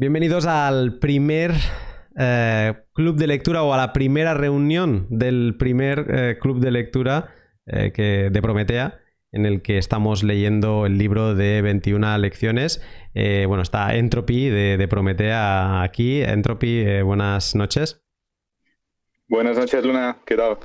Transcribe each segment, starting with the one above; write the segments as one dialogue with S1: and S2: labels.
S1: Bienvenidos al primer eh, club de lectura o a la primera reunión del primer eh, club de lectura eh, que, de Prometea, en el que estamos leyendo el libro de 21 lecciones. bueno, está Entropy de, de Prometea aquí. Entropy, buenas noches.
S2: Buenas noches, Luna. ¿Qué tal?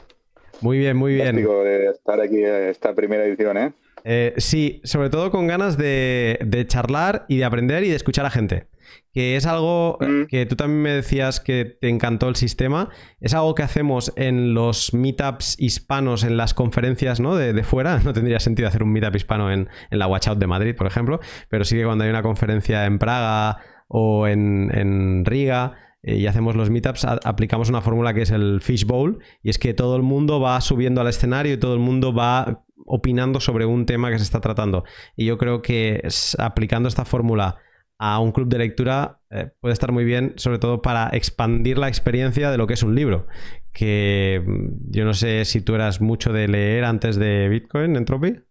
S1: Muy bien, muy bien.
S2: de estar aquí esta primera edición, ¿eh?
S1: Eh, sí, sobre todo con ganas de, charlar y de aprender y de escuchar a gente. Que es algo mm. que tú también me decías que te encantó el sistema. Es algo que hacemos en los meetups hispanos, en las conferencias ¿no? de, fuera. No tendría sentido hacer un meetup hispano en, la Watch Out de Madrid, por ejemplo. Pero sí que cuando hay una conferencia en Praga o en, Riga eh, y hacemos los meetups, aplicamos una fórmula que es el fishbowl, y es que todo el mundo va subiendo al escenario y todo el mundo va opinando sobre un tema que se está tratando. Y yo creo que aplicando esta fórmula a un club de lectura eh, puede estar muy bien, sobre todo para expandir la experiencia de lo que es un libro. Que mm, yo no sé si tú eras mucho de leer antes de Bitcoin, Entropy.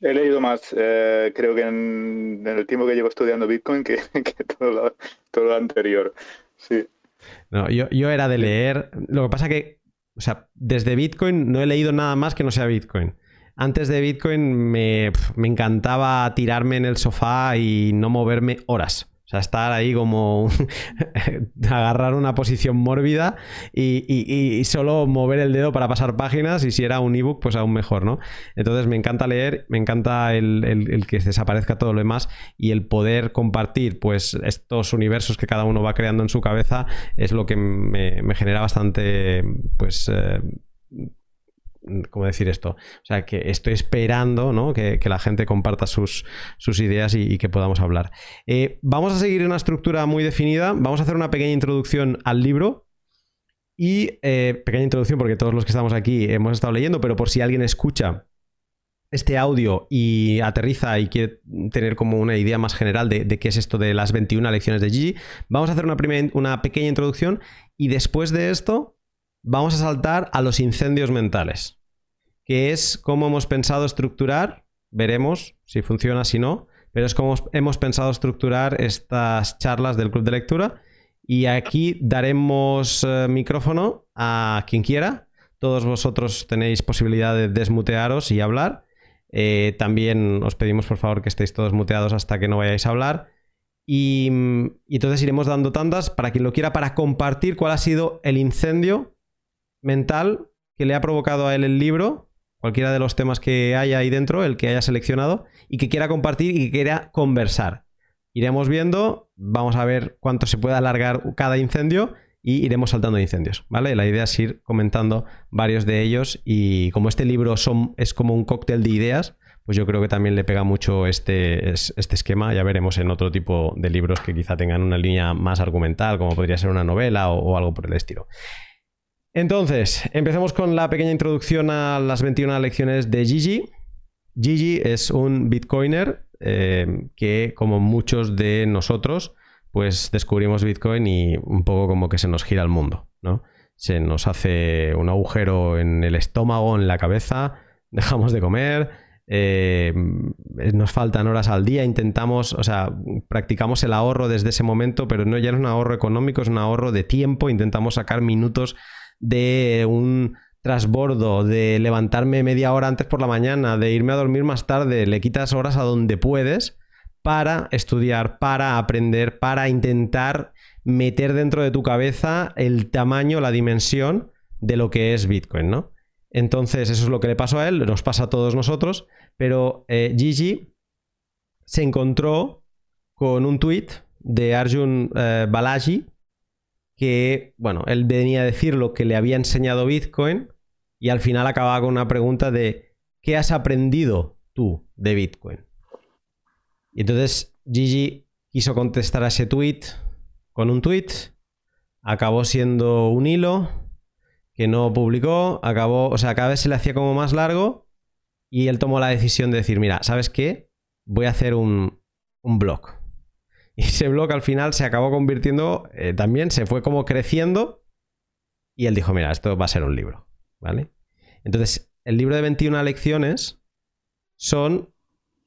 S2: He leído más, eh, creo que en, el tiempo que llevo estudiando Bitcoin, que, todo, lo, anterior. Sí.
S1: No, yo, yo, era de leer. Lo que pasa que o sea, desde Bitcoin no he leído nada más que no sea Bitcoin. Antes de Bitcoin me, me encantaba tirarme en el sofá y no moverme horas sea, estar ahí como agarrar una posición mórbida y, solo mover el dedo para pasar páginas y si era un ebook, pues aún mejor, ¿no? Entonces me encanta leer, me encanta el, que desaparezca todo lo demás y el poder compartir pues estos universos que cada uno va creando en su cabeza es lo que me, genera bastante pues... Eh, ¿Cómo decir esto? O sea, que estoy esperando ¿no? que, la gente comparta sus, ideas y, que podamos hablar. Eh, vamos a seguir una estructura muy definida. Vamos a hacer una pequeña introducción al libro. Y eh, pequeña introducción porque todos los que estamos aquí hemos estado leyendo, pero por si alguien escucha este audio y aterriza y quiere tener como una idea más general de, qué es esto de las 21 lecciones de Gigi, vamos a hacer una pequeña introducción y después de esto vamos a saltar a los incendios mentales, que es cómo hemos pensado estructurar, veremos si funciona, si no, pero es como hemos pensado estructurar estas charlas del club de lectura. Y aquí daremos eh, micrófono a quien quiera. Todos vosotros tenéis posibilidad de desmutearos y hablar. Eh, también os pedimos por favor que estéis todos muteados hasta que no vayáis a hablar. y, entonces iremos dando tandas para quien lo quiera para compartir cuál ha sido el incendio mental que le ha provocado a él el libro, cualquiera de los temas que haya ahí dentro, el que haya seleccionado, y que quiera compartir y que quiera conversar. Iremos viendo, vamos a ver cuánto se puede alargar cada incendio y iremos saltando incendios, ¿vale? La idea es ir comentando varios de ellos y como este libro es como un cóctel de ideas, pues yo creo que también le pega mucho este, este esquema. Ya veremos en otro tipo de libros que quizá tengan una línea más argumental, como podría ser una novela o algo por el estilo. Entonces, empecemos con la pequeña introducción a las 21 lecciones de Gigi. Gigi es un bitcoiner eh, que, como muchos de nosotros, pues descubrimos Bitcoin y un poco como que se nos gira el mundo, ¿no? Se nos hace un agujero en el estómago, en la cabeza, dejamos de comer, eh, nos faltan horas al día, intentamos, o sea, practicamos el ahorro desde ese momento, pero no ya es un ahorro económico, es un ahorro de tiempo, intentamos sacar minutos de un trasbordo, de levantarme media hora antes por la mañana, de irme a dormir más tarde, le quitas horas a donde puedes para estudiar, para aprender, para intentar meter dentro de tu cabeza el tamaño, la dimensión de lo que es Bitcoin, ¿no? Entonces, eso es lo que le pasó a él, nos pasa a todos nosotros, pero eh, Gigi se encontró con un tweet de Arjun eh, Balaji, que, bueno, él venía a decir lo que le había enseñado Bitcoin y al final acababa con una pregunta de ¿qué has aprendido tú de Bitcoin? Y entonces Gigi quiso contestar a ese tweet con un tweet, acabó siendo un hilo que no publicó, acabó, o sea, cada vez se le hacía como más largo y él tomó la decisión de decir, mira, ¿sabes qué? Voy a hacer un, un blog. Ese blog al final se acabó convirtiendo, eh, también se fue como creciendo. Y él dijo, mira, esto va a ser un libro. ¿Vale? Entonces, el libro de 21 lecciones son,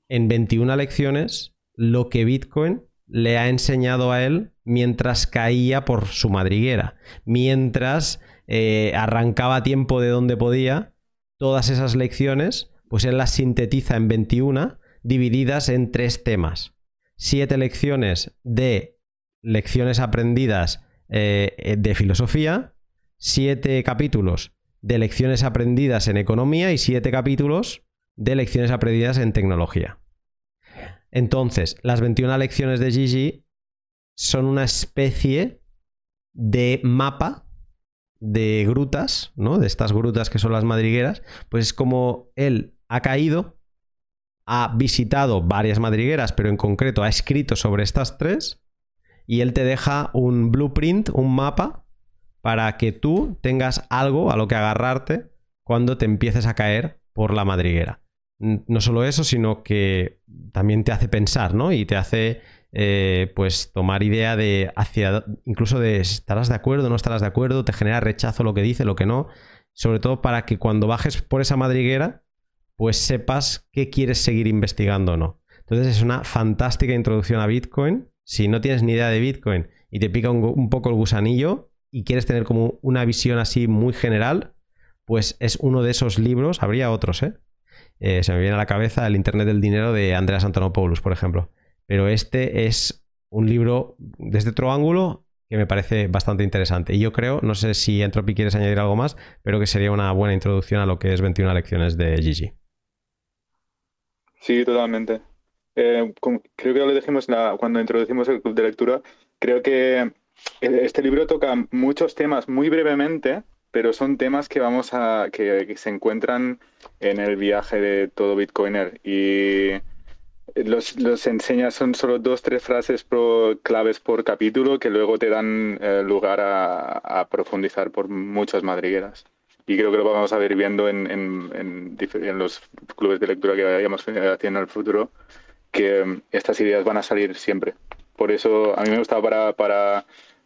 S1: en 21 lecciones, lo que Bitcoin le ha enseñado a él mientras caía por su madriguera, mientras eh, arrancaba tiempo de donde podía, todas esas lecciones, pues él las sintetiza en 21, divididas en tres temas. Siete lecciones de lecciones aprendidas eh, de filosofía, siete capítulos de lecciones aprendidas en economía y siete capítulos de lecciones aprendidas en tecnología. Entonces, las 21 lecciones de Gigi son una especie de mapa de grutas, ¿no? De estas grutas que son las madrigueras, pues es como él ha caído, ha visitado varias madrigueras, pero en concreto ha escrito sobre estas tres, y él te deja un blueprint, un mapa, para que tú tengas algo a lo que agarrarte cuando te empieces a caer por la madriguera no solo eso, sino que también te hace pensar, ¿no? Y te hace eh, pues tomar idea de hacia incluso de estarás de acuerdo, no estarás de acuerdo, te genera rechazo lo que dice, lo que no, sobre todo para que cuando bajes por esa madriguera, pues sepas qué quieres seguir investigando o no. Entonces es una fantástica introducción a Bitcoin. Si no tienes ni idea de Bitcoin y te pica un, poco el gusanillo y quieres tener como una visión así muy general, pues es uno de esos libros, habría otros, ¿eh? Eh, se me viene a la cabeza el Internet del Dinero de Andreas Antonopoulos, por ejemplo. Pero este es un libro desde otro ángulo que me parece bastante interesante. Y yo creo, no sé si Entropy quieres añadir algo más, pero que sería una buena introducción a lo que es 21 lecciones de Gigi.
S2: Sí, totalmente. Eh, creo que lo dijimos cuando introducimos el club de lectura. Creo que este libro toca muchos temas muy brevemente, pero son temas que vamos a que, se encuentran en el viaje de todo Bitcoiner y los, los enseñas son solo dos tres frases claves por capítulo que luego te dan eh, lugar a, profundizar por muchas madrigueras y creo que lo vamos a ver viendo en, en, en, los clubes de lectura que vayamos haciendo en el futuro que estas ideas van a salir siempre por eso a mí me gustaba para, para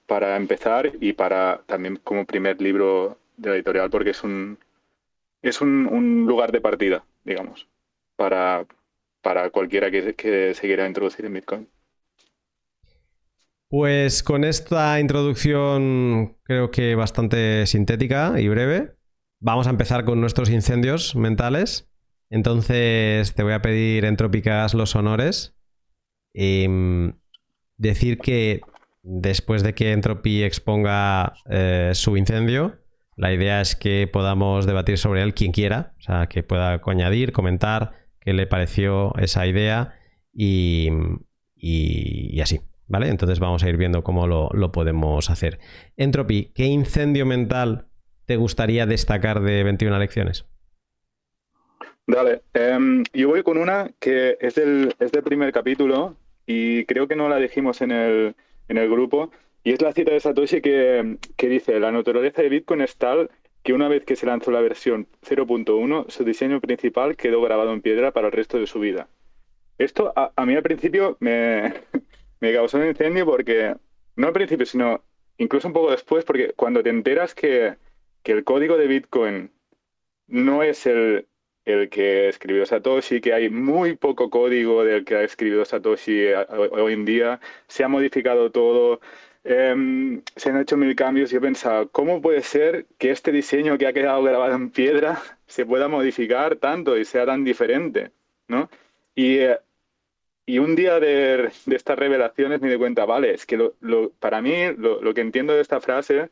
S2: para empezar y para también como primer libro de la editorial porque es un es un, lugar de partida, digamos, para, para cualquiera que, que se quiera introducir en Bitcoin.
S1: Pues con esta introducción creo que bastante sintética y breve, vamos a empezar con nuestros incendios mentales. Entonces te voy a pedir, Entrópicas, los honores. Y mm, decir que después de que Entropy exponga eh, su incendio, la idea es que podamos debatir sobre él quien quiera, o sea, que pueda añadir, comentar qué le pareció esa idea y, así, ¿vale? Entonces vamos a ir viendo cómo lo, podemos hacer. Entropy, ¿qué incendio mental te gustaría destacar de 21 lecciones?
S2: Dale, em, yo voy con una que es del, es del primer capítulo y creo que no la dijimos en el, en el grupo. Y es la cita de Satoshi que, dice, la naturaleza de Bitcoin es tal que una vez que se lanzó la versión 0.1, su diseño principal quedó grabado en piedra para el resto de su vida. Esto a, mí al principio me, me, causó un incendio porque, no al principio, sino incluso un poco después, porque cuando te enteras que, que el código de Bitcoin no es el, el que escribió Satoshi, que hay muy poco código del que ha escrito Satoshi eh, hoy en día, se ha modificado todo, em, se han hecho mil cambios y he pensado, ¿cómo puede ser que este diseño que ha quedado grabado en piedra se pueda modificar tanto y sea tan diferente? ¿no? Y, eh, y un día de, estas revelaciones me di cuenta, vale, es que lo, para mí lo, que entiendo de esta frase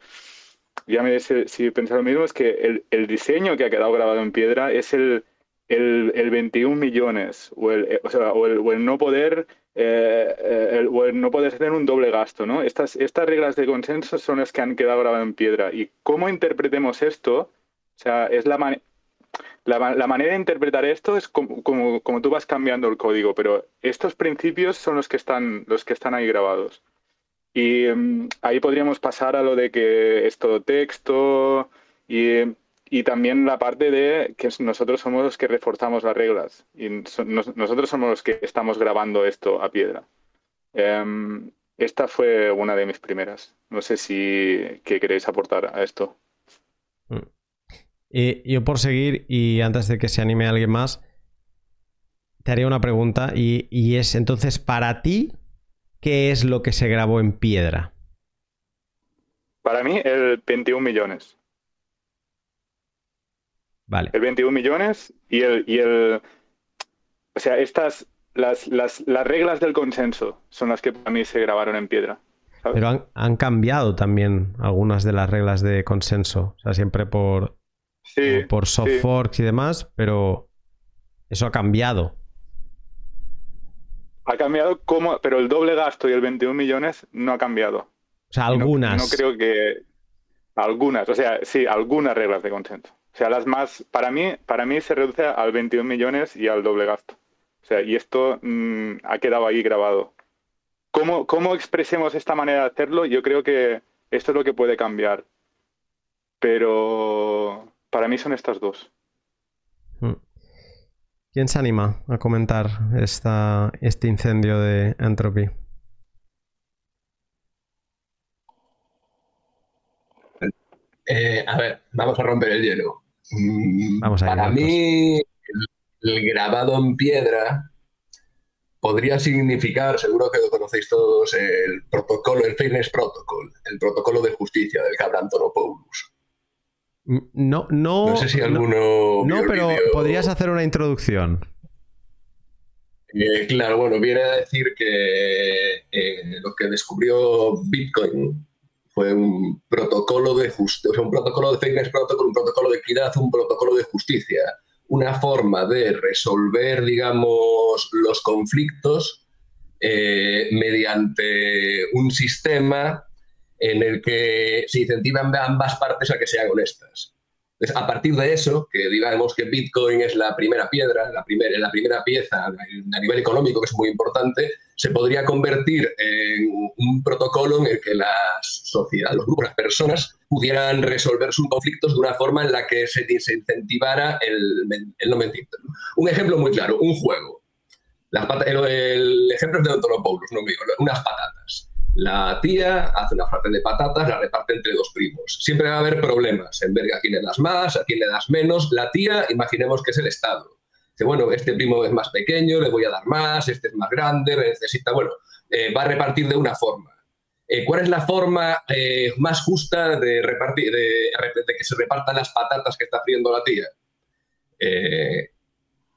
S2: ya me dice si pensar lo mismo, es que el, diseño que ha quedado grabado en piedra es el, el, 21 millones o el, eh, o sea, o el, no poder eh, eh, o el no poder hacer un doble gasto, ¿no? Estas, estas reglas de consenso son las que han quedado grabadas en piedra. Y cómo interpretemos esto, o sea, es la, la, la, manera de interpretar esto es como, como, como, tú vas cambiando el código, pero estos principios son los que están, los que están ahí grabados. Y mm, ahí podríamos pasar a lo de que es todo texto y, y, también la parte de que nosotros somos los que reforzamos las reglas y nosotros somos los que estamos grabando esto a piedra. Em, esta fue una de mis primeras. No sé si qué queréis aportar a esto.
S1: Mm. Y yo por seguir, y antes de que se anime alguien más, te haría una pregunta y, y es entonces para ti, qué es lo que se grabó en piedra?
S2: Para mí, el 21 millones.
S1: Vale.
S2: El 21 millones y el, y el o sea, estas, las, las, las reglas del consenso son las que para mí se grabaron en piedra.
S1: Pero han, han, cambiado también algunas de las reglas de consenso. O sea, siempre por,
S2: sí,
S1: por soft
S2: sí.
S1: forks y demás, pero eso ha cambiado.
S2: Ha cambiado como, pero el doble gasto y el 21 millones no ha cambiado.
S1: O sea,
S2: no-
S1: algunas.
S2: No, creo que algunas, o sea, sí, algunas reglas de consenso. O sea, las más, para mí, para mí se reduce al 21 millones y al doble gasto. O sea, y esto mm, ha quedado ahí grabado. ¿Cómo, ¿Cómo expresemos esta manera de hacerlo? Yo creo que esto es lo que puede cambiar. Pero para mí son estas dos.
S1: ¿Quién se anima a comentar esta, este incendio de Entropy?
S3: Eh, a ver, vamos a romper el hielo. Mm,
S1: Vamos
S3: Para mí, el, el grabado en piedra podría significar, seguro que lo conocéis todos, el protocolo, el Fairness Protocol, el protocolo de justicia del cabra Antonopoulos.
S1: Mm, No, no.
S3: No sé si
S1: no-
S3: alguno.
S1: no,
S3: el
S1: pero podrías hacer una introducción.
S3: Eh, claro, bueno, viene a decir que eh, lo que descubrió Bitcoin fue un protocolo de justicia, o sea, un protocolo de fairness protocol, un protocolo de equidad, un protocolo de justicia, una forma de resolver, digamos, los conflictos eh, mediante un sistema en el que se incentivan ambas partes a que sean honestas. Entonces, a partir de eso, que digamos que Bitcoin es la primera piedra, la primera, la primera pieza a nivel económico, que es muy importante, se podría convertir en un protocolo en el que las sociedades, los grupos, las personas pudieran resolver sus conflictos de una forma en la que se, se incentivara el, el no mentir. Un ejemplo muy claro, un juego. Las el, el ejemplo es de Antonopoulos, no mío, unas patatas. La tía hace una parte de patatas, la reparte entre dos primos. Siempre va a haber problemas en ver a quién le das más, a quién le das menos. La tía, imaginemos que es el Estado. Dice, bueno, este primo es más pequeño, le voy a dar más, este es más grande, necesita, bueno, eh, va a repartir de una forma. Eh, ¿Cuál es la forma eh, más justa de, repartir, de, que se repartan las patatas que está friendo la tía?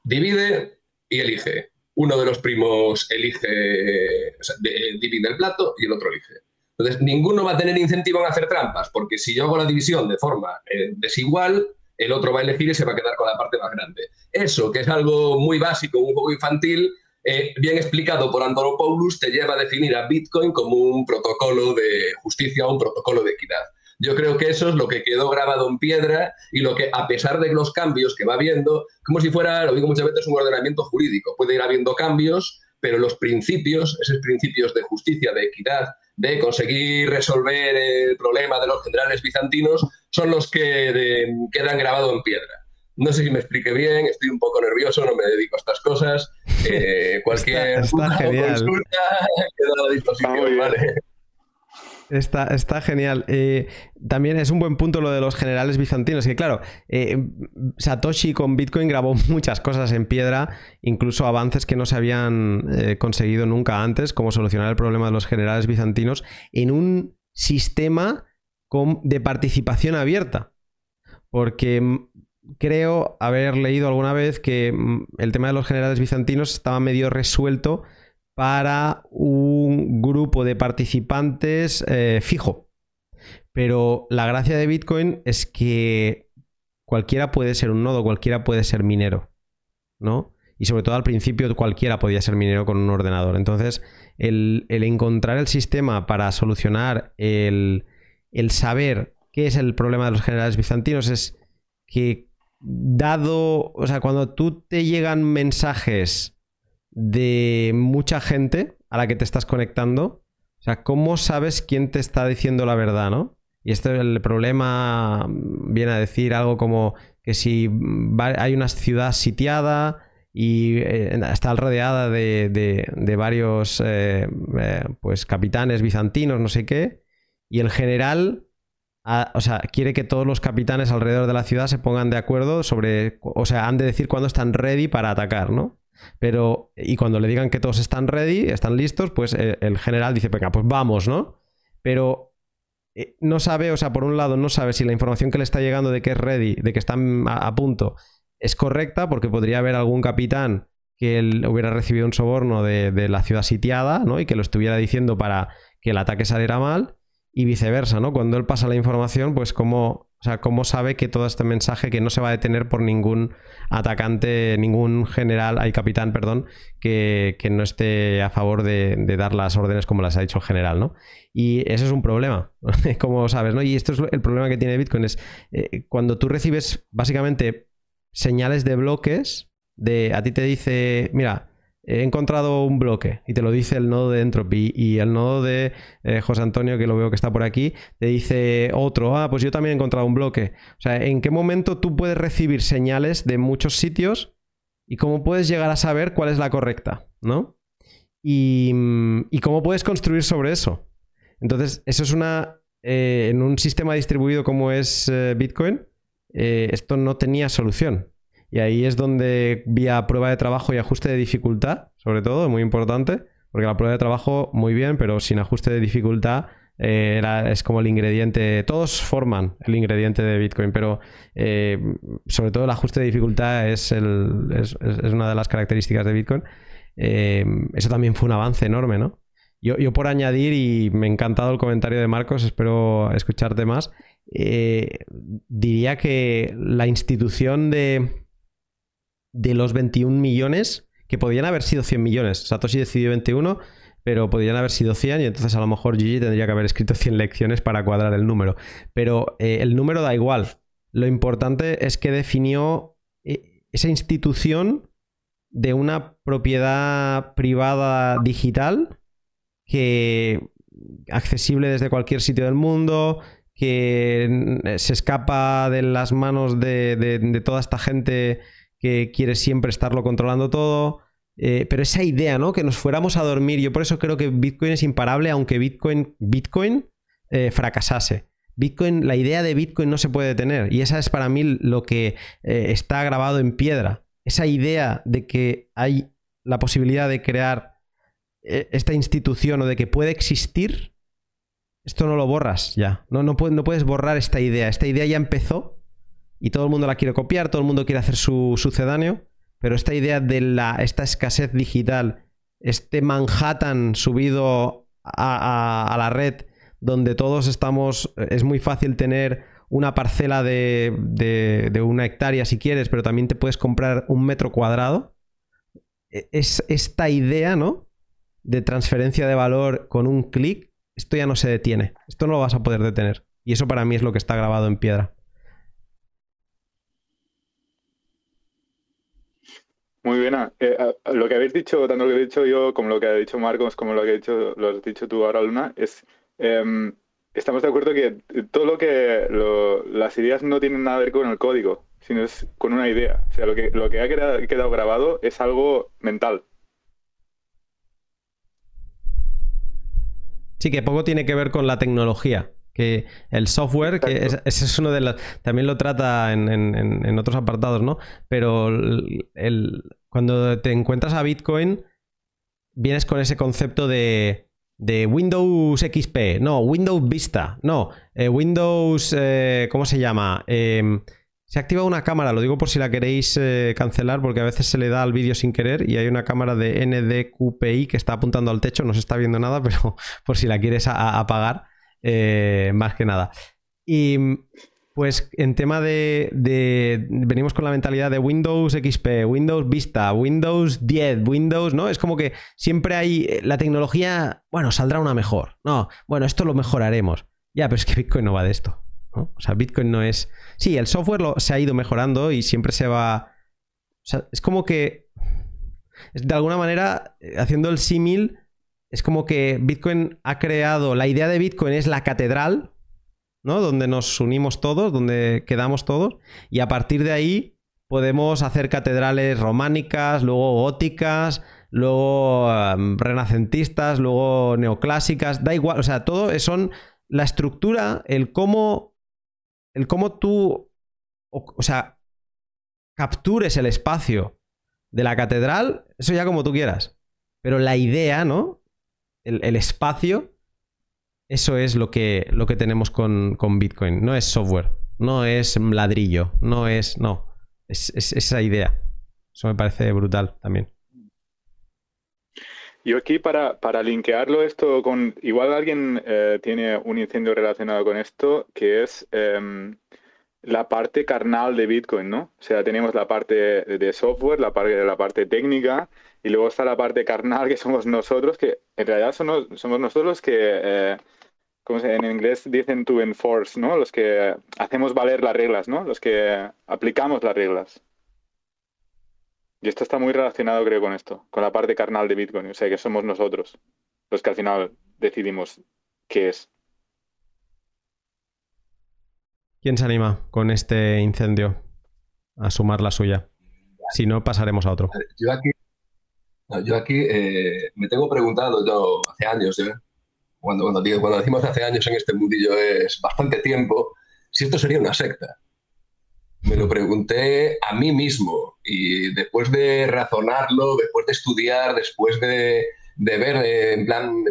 S3: Divide y elige uno de los primos elige, o sea, de, divide el plato y el otro elige. Entonces, ninguno va a tener incentivo en hacer trampas, porque si yo hago la división de forma eh, desigual, el otro va a elegir y se va a quedar con la parte más grande. Eso, que es algo muy básico, un juego infantil, eh, bien explicado por Antonopoulos, te lleva a definir a Bitcoin como un protocolo de justicia o un protocolo de equidad. Yo creo que eso es lo que quedó grabado en piedra y lo que, a pesar de los cambios que va habiendo, como si fuera, lo digo muchas veces, un ordenamiento jurídico. Puede ir habiendo cambios, pero los principios, esos principios de justicia, de equidad, de conseguir resolver el problema de los generales bizantinos, son los que de, quedan grabados en piedra. No sé si me explique bien, estoy un poco nervioso, no me dedico a estas cosas. Eh, cualquier
S1: está, está
S3: consulta queda a la disposición, ¿vale?
S1: Está, está genial. Eh, también es un buen punto lo de los generales bizantinos, que claro, eh, Satoshi con Bitcoin grabó muchas cosas en piedra, incluso avances que no se habían eh, conseguido nunca antes, como solucionar el problema de los generales bizantinos, en un sistema de participación abierta. Porque creo haber leído alguna vez que el tema de los generales bizantinos estaba medio resuelto para un grupo de participantes eh, fijo. Pero la gracia de Bitcoin es que cualquiera puede ser un nodo, cualquiera puede ser minero, ¿no? Y sobre todo al principio cualquiera podía ser minero con un ordenador. Entonces, el, el encontrar el sistema para solucionar el, el, saber qué es el problema de los generales bizantinos es que dado, o sea, cuando tú te llegan mensajes de mucha gente a la que te estás conectando. O sea, ¿cómo sabes quién te está diciendo la verdad, no? Y este el problema viene a decir algo como que si hay una ciudad sitiada y eh, está rodeada de, de, varios eh, eh, pues capitanes bizantinos, no sé qué, y el general o sea, quiere que todos los capitanes alrededor de la ciudad se pongan de acuerdo sobre, o sea, han de decir cuándo están ready para atacar, ¿no? Pero, y cuando le digan que todos están ready, están listos, pues eh, el general dice, venga, pues vamos, ¿no? Pero eh, no sabe, o sea, por un lado, no sabe si la información que le está llegando de que es ready, de que están a, punto, es correcta, porque podría haber algún capitán que él hubiera recibido un soborno de, de la ciudad sitiada, ¿no? Y que lo estuviera diciendo para que el ataque saliera mal y viceversa, ¿no? Cuando él pasa la información, pues cómo, o sea, cómo sabe que todo este mensaje que no se va a detener por ningún atacante, ningún general, hay capitán, perdón, que, no esté a favor de, dar las órdenes como las ha dicho el general, ¿no? Y eso es un problema, como sabes, ¿no? Y esto es el problema que tiene Bitcoin, es eh, cuando tú recibes básicamente señales de bloques, de a ti te dice, mira, he encontrado un bloque y te lo dice el nodo de Entropy y el nodo de eh, José Antonio, que lo veo que está por aquí, te dice otro, ah, pues yo también he encontrado un bloque. O sea, ¿en qué momento tú puedes recibir señales de muchos sitios y cómo puedes llegar a saber cuál es la correcta, ¿no? Y, cómo puedes construir sobre eso. Entonces, eso es una... Eh, en un sistema distribuido como es eh, Bitcoin, esto no tenía solución. Y ahí es donde vía prueba de trabajo y ajuste de dificultad, sobre todo, muy importante, porque la prueba de trabajo muy bien, pero sin ajuste de dificultad eh, es como el ingrediente, todos forman el ingrediente de Bitcoin, pero eh, sobre todo el ajuste de dificultad es, una de las características de Bitcoin. Eh, eso también fue un avance enorme, ¿no? Yo, yo, por añadir, y me ha encantado el comentario de Marcos, espero escucharte más, diría que la institución de, de los 21 millones, que podían haber sido 100 millones. Satoshi decidió 21, pero podrían haber sido 100 y entonces a lo mejor Gigi tendría que haber escrito 100 lecciones para cuadrar el número. Pero eh, el número da igual. Lo importante es que definió eh, esa institución de una propiedad privada digital que accesible desde cualquier sitio del mundo, que se escapa de las manos de toda esta gente que quiere siempre estarlo controlando todo. Eh, pero esa idea, ¿no? Que nos fuéramos a dormir. Yo por eso creo que Bitcoin es imparable, aunque Bitcoin, Bitcoin eh, fracasase. Bitcoin, la idea de Bitcoin no se puede detener. Y esa es para mí lo que eh, está grabado en piedra. Esa idea de que hay la posibilidad de crear esta institución o de que puede existir, esto no lo borras ya. No, no puedes borrar esta idea. Esta idea ya empezó y todo el mundo la quiere copiar, todo el mundo quiere hacer su sucedáneo, pero esta idea de la, esta escasez digital, este Manhattan subido a, la red, donde todos estamos, es muy fácil tener una parcela de, de, una hectárea si quieres, pero también te puedes comprar un metro cuadrado. E, es esta idea, ¿no? De transferencia de valor con un clic, esto ya no se detiene. Esto no lo vas a poder detener. Y eso para mí es lo que está grabado en piedra.
S2: Muy bien. Eh, lo que habéis dicho, tanto lo que he dicho yo como lo que ha dicho Marcos, como lo que ha dicho, lo has dicho tú ahora, Luna, es em, estamos de acuerdo que todo lo que las ideas no tienen nada que ver con el código, sino es con una idea. O sea, lo que, lo que ha quedado, grabado es algo mental.
S1: Sí, que poco tiene que ver con la tecnología. Que el software, que ese es uno de los. También lo trata en, otros apartados, ¿no? Pero el, cuando te encuentras a Bitcoin, vienes con ese concepto de, de Windows XP, no, Windows Vista, no, eh, Windows, eh, ¿cómo se llama? Em, se activa una cámara, lo digo por si la queréis eh, cancelar, porque a veces se le da al vídeo sin querer y hay una cámara de NDQPI que está apuntando al techo, no se está viendo nada, pero por si la quieres apagar. Eh, más que nada. Y pues en tema de, Venimos con la mentalidad de Windows XP, Windows Vista, Windows 10, Windows, ¿no? Es como que siempre hay. Eh, la tecnología, bueno, saldrá una mejor. No, bueno, esto lo mejoraremos. Ya, pero es que Bitcoin no va de esto. O sea, Bitcoin no es. Sí, el software lo, se ha ido mejorando y siempre se va. O sea, es como que. De alguna manera, eh, haciendo el símil, es como que Bitcoin ha creado, la idea de Bitcoin es la catedral, ¿no? Donde nos unimos todos, donde quedamos todos, y a partir de ahí podemos hacer catedrales románicas, luego góticas, luego em, renacentistas, luego neoclásicas, da igual, o sea, todo son la estructura, el cómo, el cómo tú, o sea, captures el espacio De la catedral, eso ya como tú quieras. Pero la idea, ¿no? El, espacio, eso es lo que, lo que tenemos con, Bitcoin. No es software, no es ladrillo, no es. No. Es, es esa idea. Eso me parece brutal también.
S2: Yo aquí para, para linkearlo esto con, igual alguien eh, tiene un incendio relacionado con esto, que es em, la parte carnal de Bitcoin, ¿no? O sea, tenemos la parte de software, la parte, la parte técnica, y luego está la parte carnal que somos nosotros, que en realidad somos, somos nosotros los que, eh, como en inglés dicen to enforce, ¿no? Los que hacemos valer las reglas, ¿no? Los que aplicamos las reglas. Y esto está muy relacionado, creo, con esto, con la parte carnal de Bitcoin. O sea, que somos nosotros los que al final decidimos qué es.
S1: ¿Quién se anima con este incendio a sumar la suya? Si no, pasaremos a otro.
S3: Yo aquí, yo aquí eh, me tengo preguntado yo hace años, ¿eh? cuando, cuando, digo, cuando decimos hace años en este mundillo es bastante tiempo, si esto sería una secta. Me lo pregunté a mí mismo y después de razonarlo, después de estudiar, después de, ver, eh, en plan,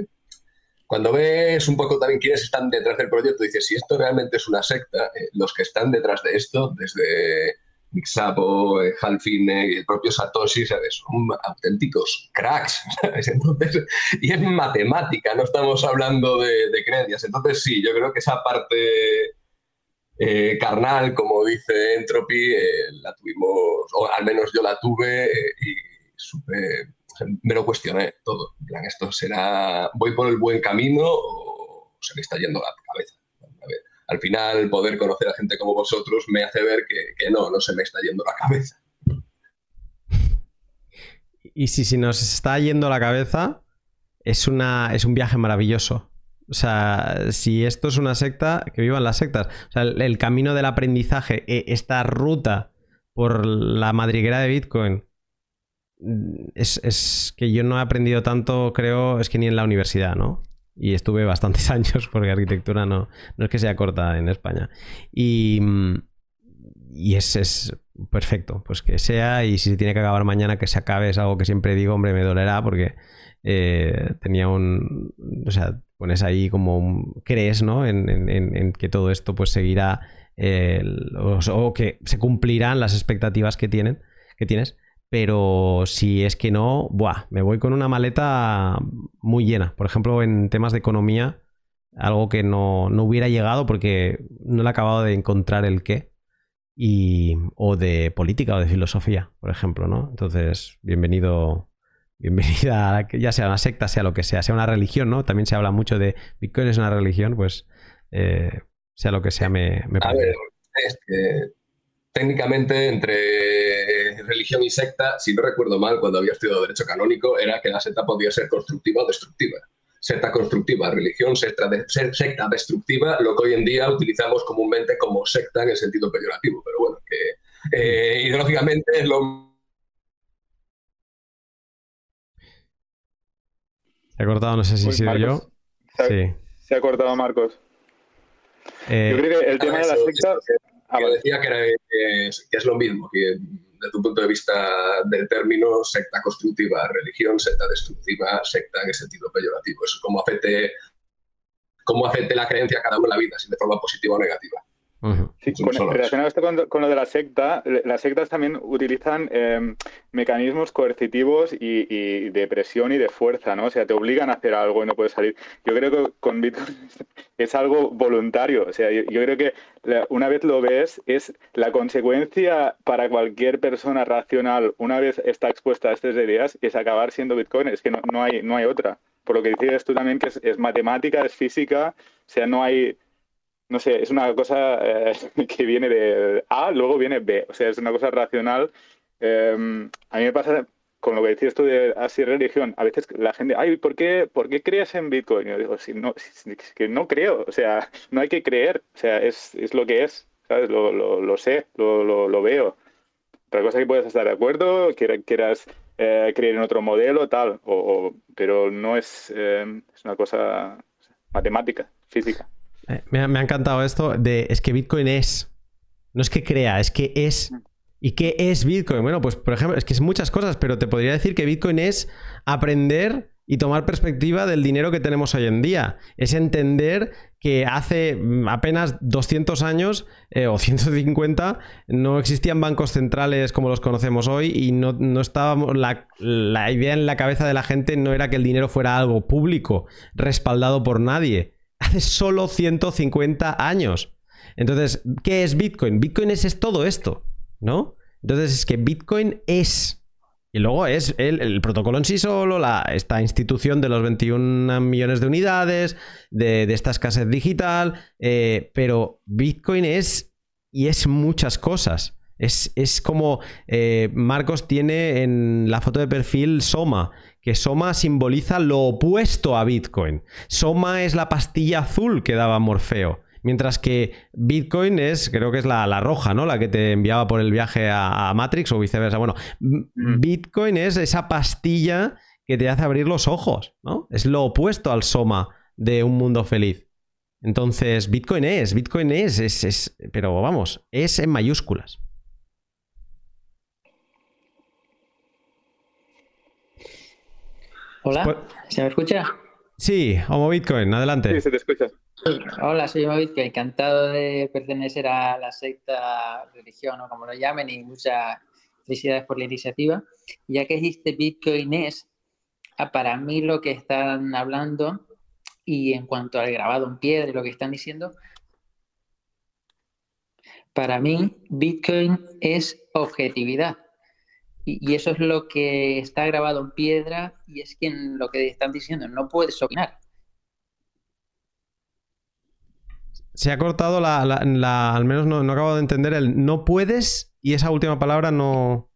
S3: cuando ves un poco también quiénes están detrás del proyecto, dices, si esto realmente es una secta, eh, los que están detrás de esto, desde Mixapo, eh, Halfine y el propio Satoshi, ¿sabes? Son auténticos cracks, Entonces, y es matemática, no estamos hablando de, creencias. Entonces, sí, yo creo que esa parte eh, carnal, como dice Entropy, eh, la tuvimos, o al menos yo la tuve y supe, me lo cuestioné todo. En plan, esto será, voy por el buen camino o se me está yendo la cabeza. Al final, poder conocer a gente como vosotros me hace ver que, no, no se me está yendo la cabeza.
S1: Y si, si nos está yendo la cabeza, es, una, es un viaje maravilloso. O sea, si esto es una secta, que vivan las sectas. O sea, el, camino del aprendizaje, e, esta ruta por la madriguera de Bitcoin, mm, es, que yo no he aprendido tanto, creo, es que ni en la universidad, ¿no? Y estuve bastantes años porque arquitectura no, no es que sea corta en España. Y, mm, y es, perfecto, pues que sea, y si se tiene que acabar mañana, que se acabe, es algo que siempre digo, hombre, me dolerá porque eh, tenía un... O sea, pones ahí como crees, ¿no? En, que todo esto pues seguirá o, que se cumplirán las expectativas que tienen, que tienes. Pero si es que no, buah, me voy con una maleta muy llena. Por ejemplo, en temas de economía, algo que no, no hubiera llegado porque no le he acabado de encontrar el qué. Y, o de política o de filosofía, por ejemplo, ¿no? Entonces, bienvenido bienvenida a ya sea una secta, sea lo que sea, sea una religión, ¿no? También se habla mucho de Bitcoin es una religión, pues eh, sea lo que sea, me, me
S3: A ver, es que técnicamente entre religión y secta, si no recuerdo mal, cuando había estudiado Derecho Canónico, era que la secta podía ser constructiva o destructiva. Secta constructiva, religión, secta, de, secta destructiva, lo que hoy en día utilizamos comúnmente como secta en el sentido peyorativo, pero bueno, que eh, ideológicamente es lo
S1: Se ha cortado, no sé si he sido yo.
S2: Se ha, sí. se ha cortado Marcos. Eh, yo creo que el tema de la secta.
S3: Ah, decía que, era, que, es, lo mismo, que desde tu punto de vista del término secta constructiva, religión, secta destructiva, secta en el sentido peyorativo. Es como afecte, cómo afecte la creencia a cada uno en la vida, si de forma positiva o negativa
S2: relacionado esto con, lo de la secta, las sectas también utilizan em, mecanismos coercitivos y, de presión y de fuerza, ¿no? O sea, te obligan a hacer algo y no puedes salir. Yo creo que con Bitcoin es algo voluntario. O sea, yo, creo que una vez lo ves, es la consecuencia para cualquier persona racional, una vez está expuesta a estas ideas, es acabar siendo Bitcoin. Es que no, hay, no hay otra. Por lo que dices tú también, que es matemática, es física, o sea, no hay no sé, es una cosa eh, que viene de A, luego viene B. O sea, es una cosa racional. Em, a mí me pasa con lo que decías tú de así religión. A veces la gente, ay, ¿por qué, ¿por qué crees en Bitcoin? Yo digo, si no, es que no creo. O sea, no hay que creer. O sea, es, es lo que es. ¿Sabes? Lo, lo, lo sé, lo, lo, veo. Otra cosa que puedes estar de acuerdo, quieras eh, creer en otro modelo, tal, o, pero no es, em, es una cosa matemática, física.
S1: Me, ha, encantado esto de es que Bitcoin es. No es que crea, es que es. ¿Y qué es Bitcoin? Bueno, pues por ejemplo, es que es muchas cosas, pero te podría decir que Bitcoin es aprender y tomar perspectiva del dinero que tenemos hoy en día. Es entender que hace mm, apenas 200 años eh, o 150 no existían bancos centrales como los conocemos hoy y no, no estábamos, la, la idea en la cabeza de la gente no era que el dinero fuera algo público, respaldado por nadie. Hace solo 150 años. Entonces, ¿qué es Bitcoin? Bitcoin es, es todo esto, ¿no? Entonces es que Bitcoin es y luego es el, protocolo en sí solo, la, esta institución de los 21 millones de unidades, de, esta escasez digital, eh, pero Bitcoin es y es muchas cosas. Es, como eh, Marcos tiene en la foto de perfil Soma, que Soma simboliza lo opuesto a Bitcoin. Soma es la pastilla azul que daba Morfeo. Mientras que Bitcoin es, creo que es la, roja, ¿no? La que te enviaba por el viaje a, Matrix o viceversa. Bueno, mm. Bitcoin es esa pastilla que te hace abrir los ojos, ¿no? Es lo opuesto al soma de un mundo feliz. Entonces, Bitcoin es, Bitcoin es, es, es pero vamos, es en mayúsculas.
S4: Hola, pues ¿se me escucha?
S1: Sí, Homo Bitcoin, adelante.
S2: Sí, se te escucha.
S4: Hola, soy David, que encantado de pertenecer a la secta, religión o como lo llamen, y muchas felicidades por la iniciativa. Ya que existe Bitcoin es, ah, para mí lo que están hablando, y en cuanto al grabado en piedra y lo que están diciendo, para mí Bitcoin es objetividad. Y, eso es lo que está grabado en piedra y es que lo que están diciendo no puedes opinar
S1: Se ha cortado la, al menos no, acabo de entender el no puedes y esa última palabra no.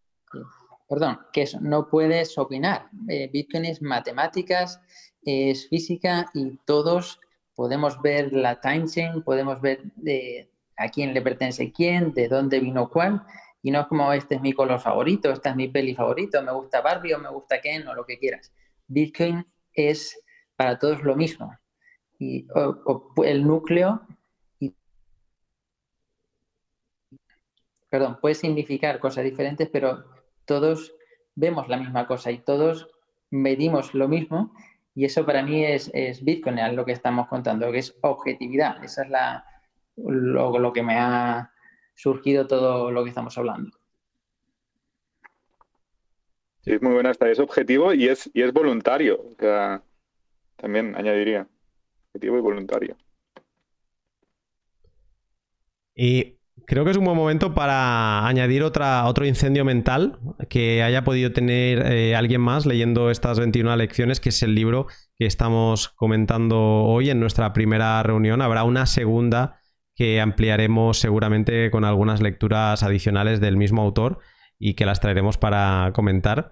S4: Perdón, que eso, no puedes opinar. Eh, Bitcoin es matemáticas, es física y todos podemos ver la chain, podemos ver de a quién le pertenece quién, de dónde vino cuál, y no es como este es mi color favorito, esta es mi peli favorito, me gusta Barbie o me gusta Ken o lo que quieras. Bitcoin es para todos lo mismo. Y el núcleo perdón, puede significar cosas diferentes, pero todos vemos la misma cosa y todos medimos lo mismo y eso para mí es, Bitcoin, es lo que estamos contando, que es objetividad. Esa es la, lo, que me ha surgido todo lo que estamos hablando.
S2: Sí, es muy buena esta. Es objetivo y es, y es voluntario. también añadiría. Objetivo y voluntario.
S1: Y Creo que es un buen momento para añadir otra, otro incendio mental que haya podido tener eh, alguien más leyendo estas 21 lecciones, que es el libro que estamos comentando hoy en nuestra primera reunión. Habrá una segunda que ampliaremos seguramente con algunas lecturas adicionales del mismo autor y que las traeremos para comentar.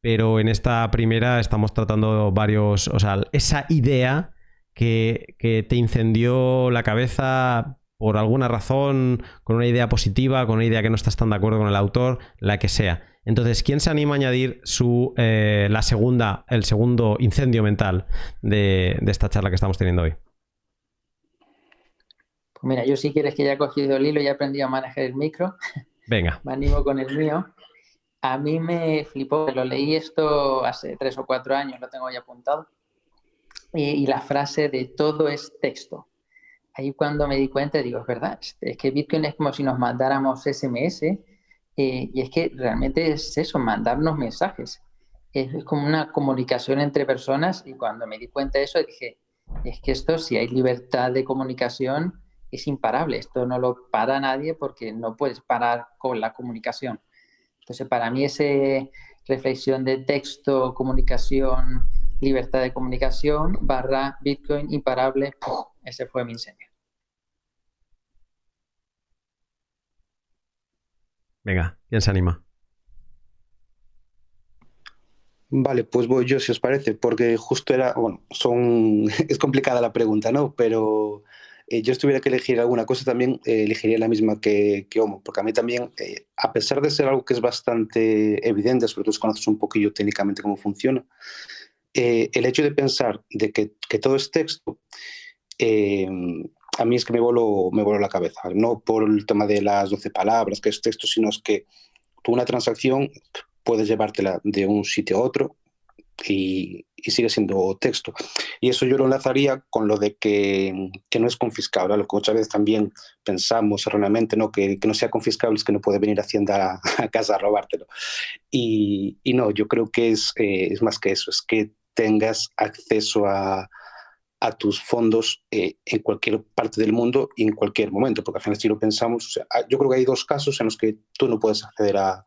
S1: Pero en esta primera estamos tratando varios, o sea, esa idea que, que te incendió la cabeza por alguna razón, con una idea positiva, con una idea que no estás tan de acuerdo con el autor, la que sea. Entonces, ¿quién se anima a añadir su, eh, la segunda, el segundo incendio mental de, esta charla que estamos teniendo hoy?
S4: Pues mira, yo si quieres que ya he cogido el hilo y he aprendido a manejar el micro.
S1: Venga.
S4: Me animo con el mío. A mí me flipó, lo leí esto hace tres o cuatro años, lo tengo ya apuntado. y la frase de todo es texto ahí cuando me di cuenta, digo, es verdad, es que Bitcoin es como si nos mandáramos SMS eh, y es que realmente es eso, mandarnos mensajes. Es, como una comunicación entre personas y cuando me di cuenta de eso dije, es que esto, si hay libertad de comunicación, es imparable. Esto no lo para nadie porque no puedes parar con la comunicación. Entonces, para mí esa reflexión de texto, comunicación, libertad de comunicación, barra Bitcoin imparable, ese fue mi incendio.
S1: Venga, ¿quién se anima?
S5: Vale, pues voy yo si os parece, porque justo era, bueno, son, es complicada la pregunta, ¿no? Pero eh, yo tuviera que elegir alguna cosa también eh, elegiría la misma que, que Homo, porque a mí también, eh, a pesar de ser algo que es bastante evidente, sobre todo si conoces un poquillo técnicamente cómo funciona, el hecho de pensar de que, que todo es texto a mí es que me voló, me voló la cabeza. No por el tema de las 12 palabras, que es texto, sino es que tú una transacción puedes llevártela de un sitio a otro y, sigue siendo texto. Y eso yo lo enlazaría con lo de que, no es confiscable, lo que muchas veces también pensamos erróneamente, ¿no? Que, no sea confiscable es que no puede venir Hacienda a, casa a robártelo. Y, no, yo creo que es, eh, es más que eso, es que tengas acceso a, tus fondos eh, en cualquier parte del mundo y en cualquier momento, porque al final si lo pensamos, yo creo que hay dos casos en los que tú no puedes acceder a,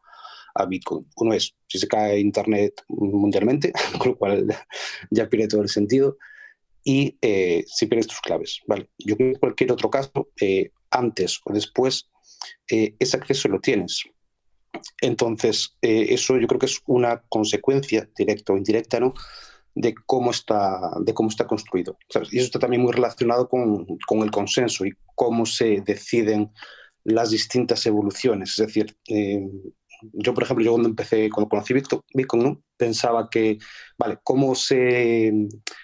S5: a Bitcoin. Uno es si se cae Internet mundialmente, con lo cual ya pierde todo el sentido, y eh, si pierdes tus claves. ¿vale? Yo creo que en cualquier otro caso, eh, antes o después, eh, ese acceso lo tienes. Entonces, eso yo creo que es una consecuencia directa o indirecta, ¿no? de cómo está, de cómo está construido. Y eso está también muy relacionado con, con, el consenso y cómo se deciden las distintas evoluciones. Es decir, yo, por ejemplo, yo cuando empecé, cuando conocí Bitcoin, pensaba que, vale, ¿cómo se,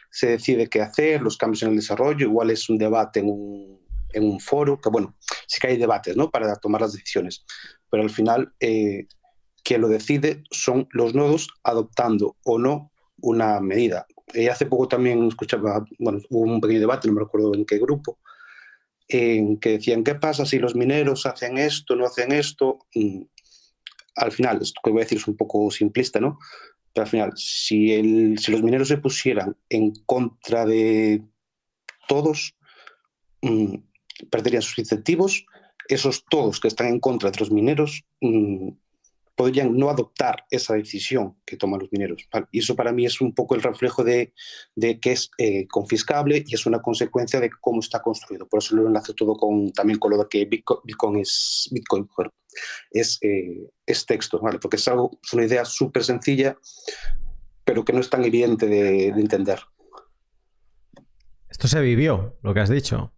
S5: se, decide qué hacer, los cambios en el desarrollo? Igual es un debate en un, en un foro, que bueno, sí que hay debates, ¿no? Para tomar las decisiones, pero al final, eh, quien lo decide son los nodos adoptando o no una medida. Y hace poco también escuchaba, bueno, hubo un pequeño debate, no me recuerdo en qué grupo, en que decían, ¿qué pasa si los mineros hacen esto, no hacen esto? Al final, esto que voy a decir es un poco simplista, ¿no? Pero al final, si los mineros se pusieran en contra de todos, mm, perderían sus incentivos. Esos todos que están en contra de los mineros mm, podrían no adoptar esa decisión que toman los mineros. Y eso para mí es un poco el reflejo de, que es eh, confiscable y es una consecuencia de cómo está construido. Por eso lo enlace todo con, también con lo de que Bitcoin, es, Bitcoin es, eh, es texto, ¿vale? porque es, algo, es una idea súper sencilla, pero que no es tan evidente de, entender.
S1: Esto se vivió, lo que has dicho.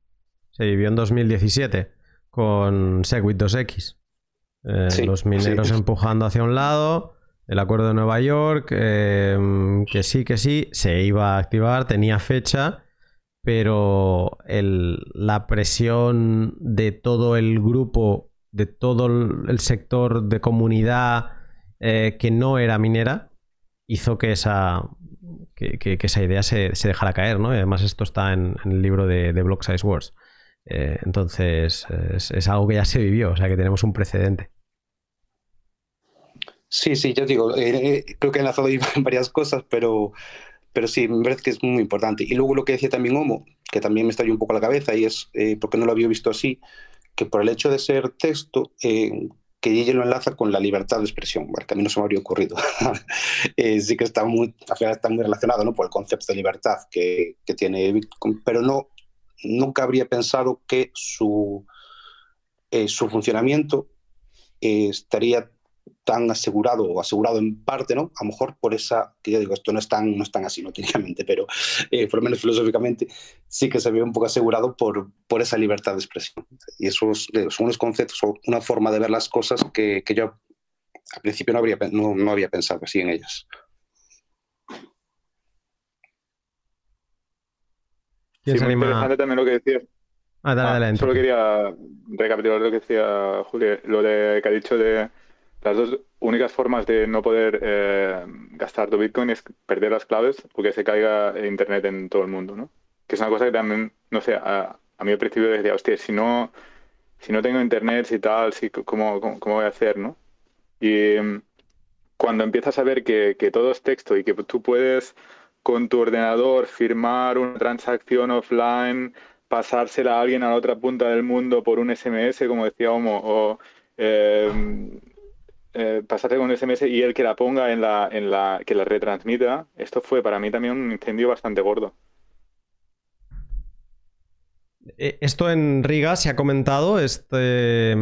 S1: Se vivió en 2017 con Segwit 2X. Eh, los mineros empujando hacia un lado, el acuerdo de Nueva York, em, que sí, que sí, se iba a activar, tenía fecha, pero la presión de todo el grupo, de todo el sector de comunidad eh, que no era minera, hizo que esa, que, esa idea se, dejara caer, ¿no? además esto está en, el libro de, de Block Size Wars. Eh, entonces, es, algo que ya se vivió, o sea que tenemos un precedente.
S5: Sí, sí, yo digo, eh, eh, creo que he enlazado ahí varias cosas, pero, pero sí, me parece que es muy importante. Y luego lo que decía también Homo, que también me estalló un poco la cabeza, y es, porque no lo había visto así, que por el hecho de ser texto, que ella lo enlaza con la libertad de expresión, que a mí no se me habría ocurrido. sí que está muy, está muy relacionado ¿no? por el concepto de libertad que, que tiene pero no nunca habría pensado que su, eh, su funcionamiento eh, estaría tan asegurado o asegurado en parte, ¿no? A lo mejor por esa, que yo digo, esto no es tan, no es tan así, no técnicamente, pero eh, por lo menos filosóficamente sí que se ve un poco asegurado por, por esa libertad de expresión. Y esos son unos conceptos o una forma de ver las cosas que, que yo al principio no, habría, no, no había pensado así en ellas.
S2: Sí, muy interesante también lo que decías.
S1: Ah, dale, ah,
S2: solo quería recapitular lo que decía Julio, lo de, que ha dicho de las dos únicas formas de no poder eh, gastar tu Bitcoin es perder las claves porque se caiga Internet en todo el mundo, ¿no? Que es una cosa que también, no sé, a, mí al principio decía, hostia, si no, si no tengo Internet, si tal, si, ¿cómo, cómo, voy a hacer, no? Y mm, cuando empiezas a ver que, que todo es texto y que tú puedes con tu ordenador, firmar una transacción offline, pasársela a alguien a la otra punta del mundo por un SMS, como decía Homo, o eh, eh, con un SMS y él que la ponga en la, en la, que la retransmita, esto fue para mí también un incendio bastante gordo.
S1: Eh, esto en Riga se ha comentado, este,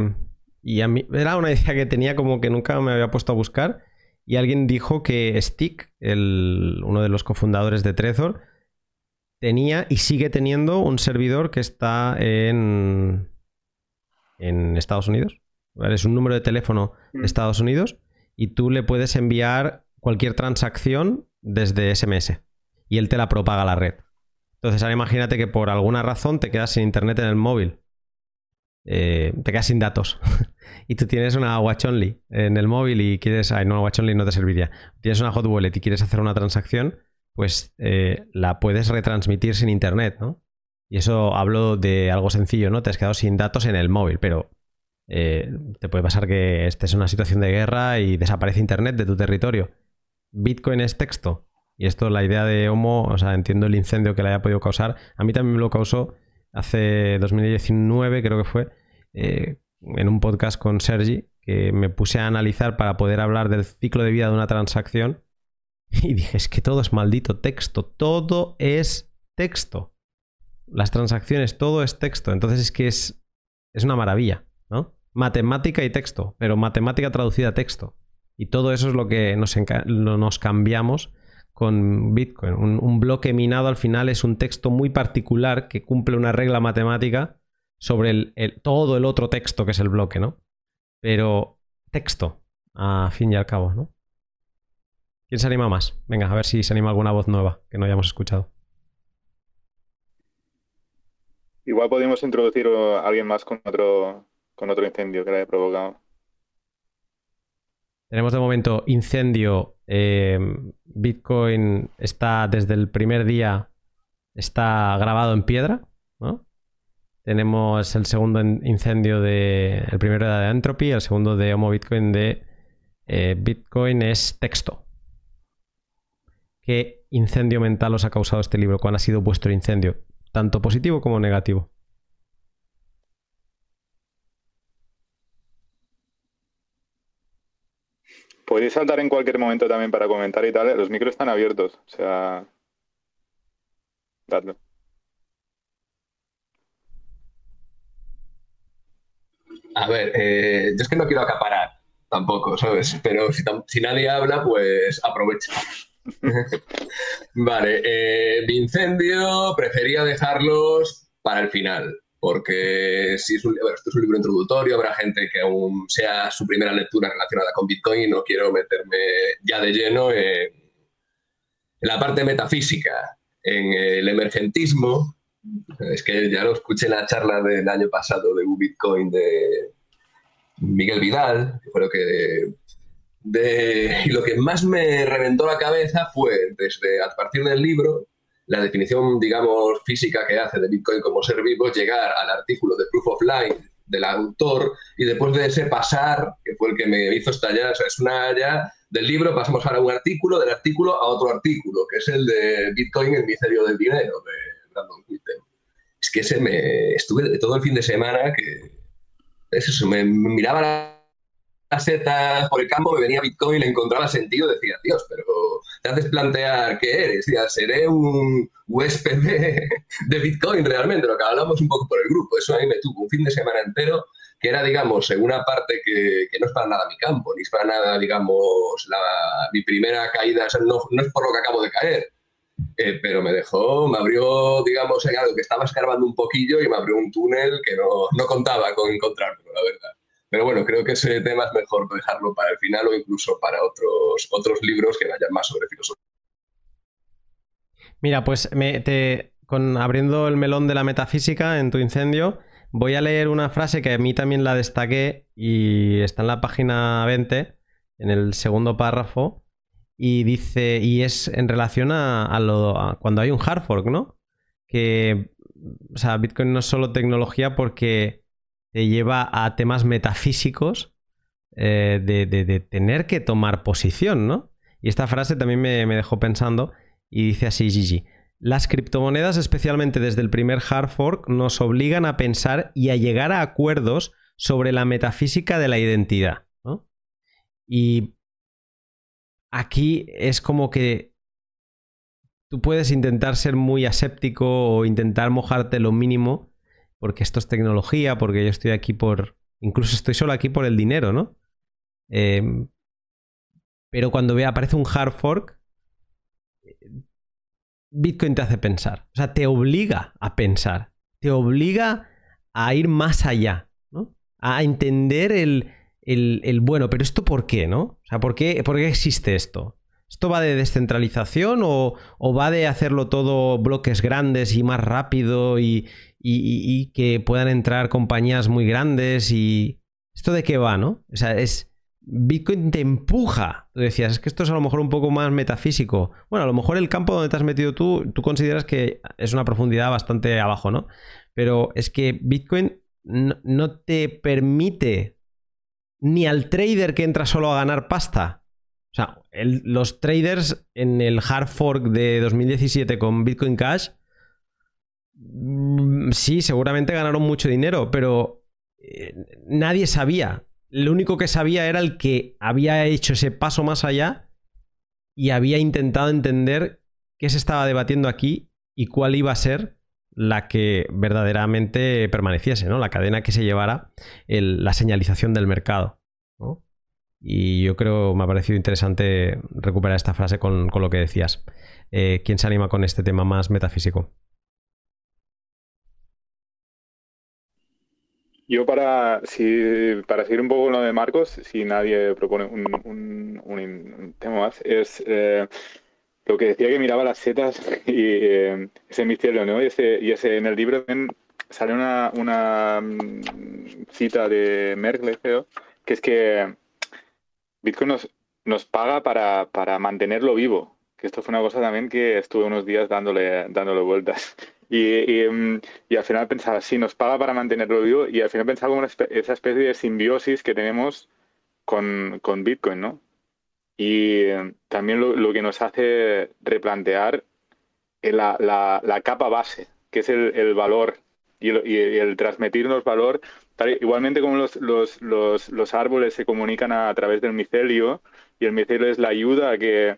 S1: y a mí era una idea que tenía como que nunca me había puesto a buscar y alguien dijo que Stick, el, uno de los cofundadores de Trezor, tenía y sigue teniendo un servidor que está en, en Estados Unidos. Es un número de teléfono de mm. Estados Unidos y tú le puedes enviar cualquier transacción desde SMS y él te la propaga a la red. Entonces ahora imagínate que por alguna razón te quedas sin internet en el móvil eh, te quedas sin datos. y tú tienes una Watch Only en el móvil y quieres. Ay, no, Watch Only no te serviría. Tienes una Hot Wallet y quieres hacer una transacción, pues eh, la puedes retransmitir sin internet, ¿no? Y eso hablo de algo sencillo, ¿no? Te has quedado sin datos en el móvil, pero eh, te puede pasar que estés en una situación de guerra y desaparece internet de tu territorio. Bitcoin es texto. Y esto, la idea de Homo, o sea, entiendo el incendio que le haya podido causar. A mí también me lo causó hace 2019, creo que fue, eh, en un podcast con Sergi, que me puse a analizar para poder hablar del ciclo de vida de una transacción. Y dije, es que todo es maldito texto, todo es texto. Las transacciones, todo es texto. Entonces es que es, es una maravilla, ¿no? Matemática y texto, pero matemática traducida a texto. Y todo eso es lo que nos, nos cambiamos con Bitcoin. Un, bloque minado al final es un texto muy particular que cumple una regla matemática sobre el, todo el otro texto que es el bloque, ¿no? Pero texto, a fin y al cabo, ¿no? ¿Quién se anima más? Venga, a ver si se anima alguna voz nueva que no hayamos escuchado.
S2: Igual podemos introducir a alguien más con otro, con otro incendio que le haya provocado.
S1: Tenemos de momento incendio. Eh, Bitcoin está desde el primer día, está grabado en piedra. Tenemos el segundo incendio de. El primero de Entropy, el segundo de Homo Bitcoin de eh, Bitcoin es texto. ¿Qué incendio mental os ha causado este libro? ¿Cuál ha sido vuestro incendio? Tanto positivo como negativo.
S2: Podéis saltar en cualquier momento también para comentar y tal. ¿eh? Los micros están abiertos. O sea. Dadlo.
S3: A ver, eh, yo es que no quiero acaparar tampoco, ¿sabes? Pero si, nadie habla, pues aprovecha. vale, eh, mi prefería dejarlos para el final porque si es un, esto es un libro introductorio, habrá gente que aún sea su primera lectura relacionada con Bitcoin y no quiero meterme ya de lleno en, la parte metafísica, en el emergentismo. Es que ya lo escuché en la charla del año pasado de Bitcoin de Miguel Vidal, que fue lo que de, y lo que más me reventó la cabeza fue desde a partir del libro la definición, digamos, física que hace de Bitcoin como ser vivo, llegar al artículo de Proof of Line del autor y después de ese pasar, que fue el que me hizo estallar, o sea, es una ya del libro, pasamos a un artículo, del artículo a otro artículo, que es el de Bitcoin, el misterio del dinero, Brandon Whitten. Es que ese me estuve todo el fin de semana que eso, me miraba la setas por el campo, me venía Bitcoin, le encontraba sentido, decía, Dios, pero te haces plantear qué eres, ya seré un huésped de, Bitcoin realmente, lo que hablamos un poco por el grupo, eso a mí me tuvo un fin de semana entero que era, digamos, en una parte que, no es para nada mi campo, ni es para nada, digamos, la, mi primera caída, no, no, es por lo que acabo de caer, eh, pero me dejó, me abrió, digamos, en algo que estaba escarbando un poquillo y me abrió un túnel que no, no contaba con encontrarlo, la verdad. Pero bueno, creo que ese tema es mejor dejarlo para el final o incluso para otros, otros libros que vayan más sobre filosofía.
S1: Mira, pues con, abriendo el melón de la metafísica en tu incendio, voy a leer una frase que a mí también la destaqué y está en la página 20, en el segundo párrafo, y dice, y es en relación a, lo, cuando hay un hard fork, ¿no? Que, o sea, Bitcoin no es solo tecnología porque te lleva a temas metafísicos eh, de, tener que tomar posición, ¿no? Y esta frase también me, dejó pensando y dice así Gigi. Las criptomonedas, especialmente desde el primer hard fork, nos obligan a pensar y a llegar a acuerdos sobre la metafísica de la identidad. ¿no? Y aquí es como que tú puedes intentar ser muy aséptico o intentar mojarte lo mínimo porque esto es tecnología, porque yo estoy aquí por... Incluso estoy solo aquí por el dinero, ¿no? Em, pero cuando ve, aparece un hard fork, Bitcoin te hace pensar. O sea, te obliga a pensar. Te obliga a ir más allá, ¿no? A entender el, el, bueno, pero esto por qué, ¿no? O sea, ¿por qué, ¿por qué existe esto? ¿Esto va de descentralización o, va de hacerlo todo bloques grandes y más rápido y, que puedan entrar compañías muy grandes? y ¿Esto de qué va, no? O sea, es... Bitcoin te empuja. Tú decías, es que esto es a lo mejor un poco más metafísico. Bueno, a lo mejor el campo donde te has metido tú, tú consideras que es una profundidad bastante abajo, ¿no? Pero es que Bitcoin no te permite ni al trader que entra solo a ganar pasta. O sea, los traders en el hard fork de 2017 con Bitcoin Cash, mm, sí, seguramente ganaron mucho dinero, pero eh, nadie sabía. Lo único que sabía era el que había hecho ese paso más allá y había intentado entender qué se estaba debatiendo aquí y cuál iba a ser la que verdaderamente permaneciese, ¿no? La cadena que se llevara la señalización del mercado. Y yo creo, me ha parecido interesante recuperar esta frase con, lo que decías. Eh, ¿Quién se anima con este tema más metafísico?
S2: Yo para, si, para seguir un poco lo de Marcos, si nadie propone un, tema más, es eh, lo que decía que miraba las setas y eh, ese misterio, ¿no? Y ese, y ese en el libro sale una, mm, cita de Merkel, creo, que es que Bitcoin nos, paga para, mantenerlo vivo. Que esto fue una cosa también que estuve unos días dándole, vueltas. Y, mm, y, al final pensaba, sí, nos paga para mantenerlo vivo. Y al final pensaba como esa especie de simbiosis que tenemos con Bitcoin, ¿no? Y también lo, que nos hace replantear la, la, la capa base, que es el, el valor y el, y el, transmitirnos valor, igualmente como los, los, los, los, árboles se comunican a, través del micelio, y el micelio es la ayuda que,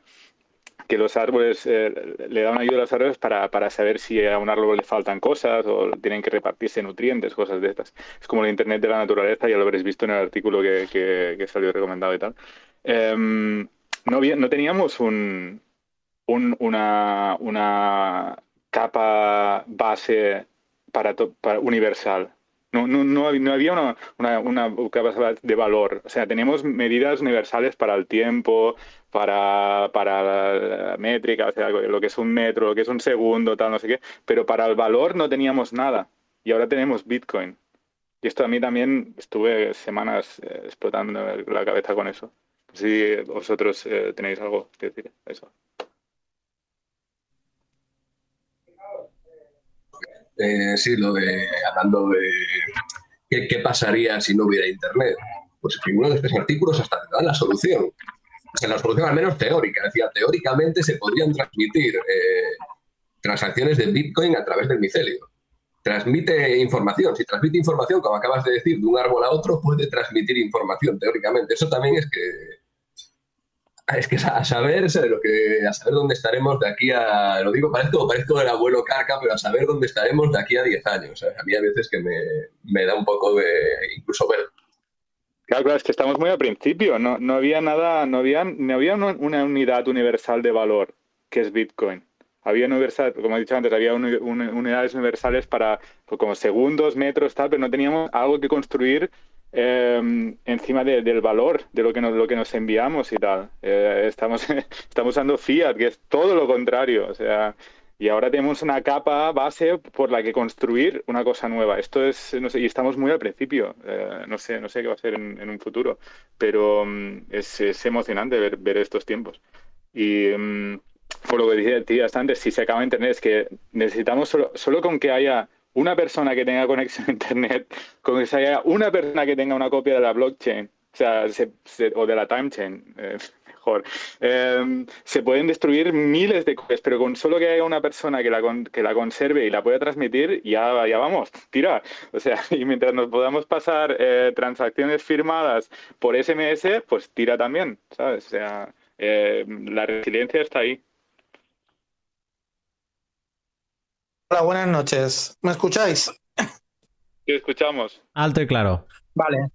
S2: que los árboles, eh, le dan ayuda a los árboles para, para, saber si a un árbol le faltan cosas o tienen que repartirse nutrientes, cosas de estas. Es como el Internet de la naturaleza, ya lo habréis visto en el artículo que, que, salió recomendado y tal. Em, no, teníamos un, un, una, capa base para, para universal. No, no, no, había una, una, una, capa de valor. O sea, teníamos medidas universales para el tiempo, para, para la métrica, o sea, lo que es un metro, lo que es un segundo, tal, no sé qué. Pero para el valor no teníamos nada. Y ahora tenemos Bitcoin. Y esto a mí también estuve semanas eh, explotando la cabeza con eso. Si vosotros eh, tenéis algo que decir, eso.
S3: Eh, sí, lo de hablando de qué, pasaría si no hubiera Internet. Pues en uno de estos artículos hasta te dan la solución. O sea, la solución al menos teórica. Decía, teóricamente se podrían transmitir eh, transacciones de Bitcoin a través del micelio. Transmite información. Si transmite información, como acabas de decir, de un árbol a otro, puede transmitir información teóricamente. Eso también es que es que a saber, lo que, a saber dónde estaremos de aquí a, lo digo, parezco, parezco el abuelo Carca, pero a saber dónde estaremos de aquí a 10 años. A mí a veces que me, me, da un poco de incluso ver.
S2: Claro, claro, es que estamos muy al principio, no, no había nada, no había, no había una unidad universal de valor, que es Bitcoin. Había universal, como he dicho antes, había unidades universales para como segundos, metros, tal, pero no teníamos algo que construir Em, encima del valor de lo que nos, lo que nos enviamos y tal. Eh, estamos, estamos usando fiat, que es todo lo contrario. O sea, y ahora tenemos una capa base por la que construir una cosa nueva. Esto es, no sé, y estamos muy al principio. Eh, no sé, no sé qué va a ser en, un futuro, pero mm, es, es, emocionante ver, ver estos tiempos. Y mm, por lo que decías antes, si se acaba de entender, es que necesitamos solo, solo con que haya una persona que tenga conexión a Internet, con que haya una persona que tenga una copia de la blockchain, o sea, o de la timechain, eh, mejor, em, se pueden destruir miles de copias, pero con solo que haya una persona que la, que la conserve y la pueda transmitir, ya, ya vamos, tira. O sea, y mientras nos podamos pasar eh, transacciones firmadas por SMS, pues tira también, ¿sabes? O sea, eh, la resiliencia está ahí.
S6: Hola, buenas noches. ¿Me escucháis?
S2: Sí, escuchamos.
S1: Alto y claro.
S6: Vale.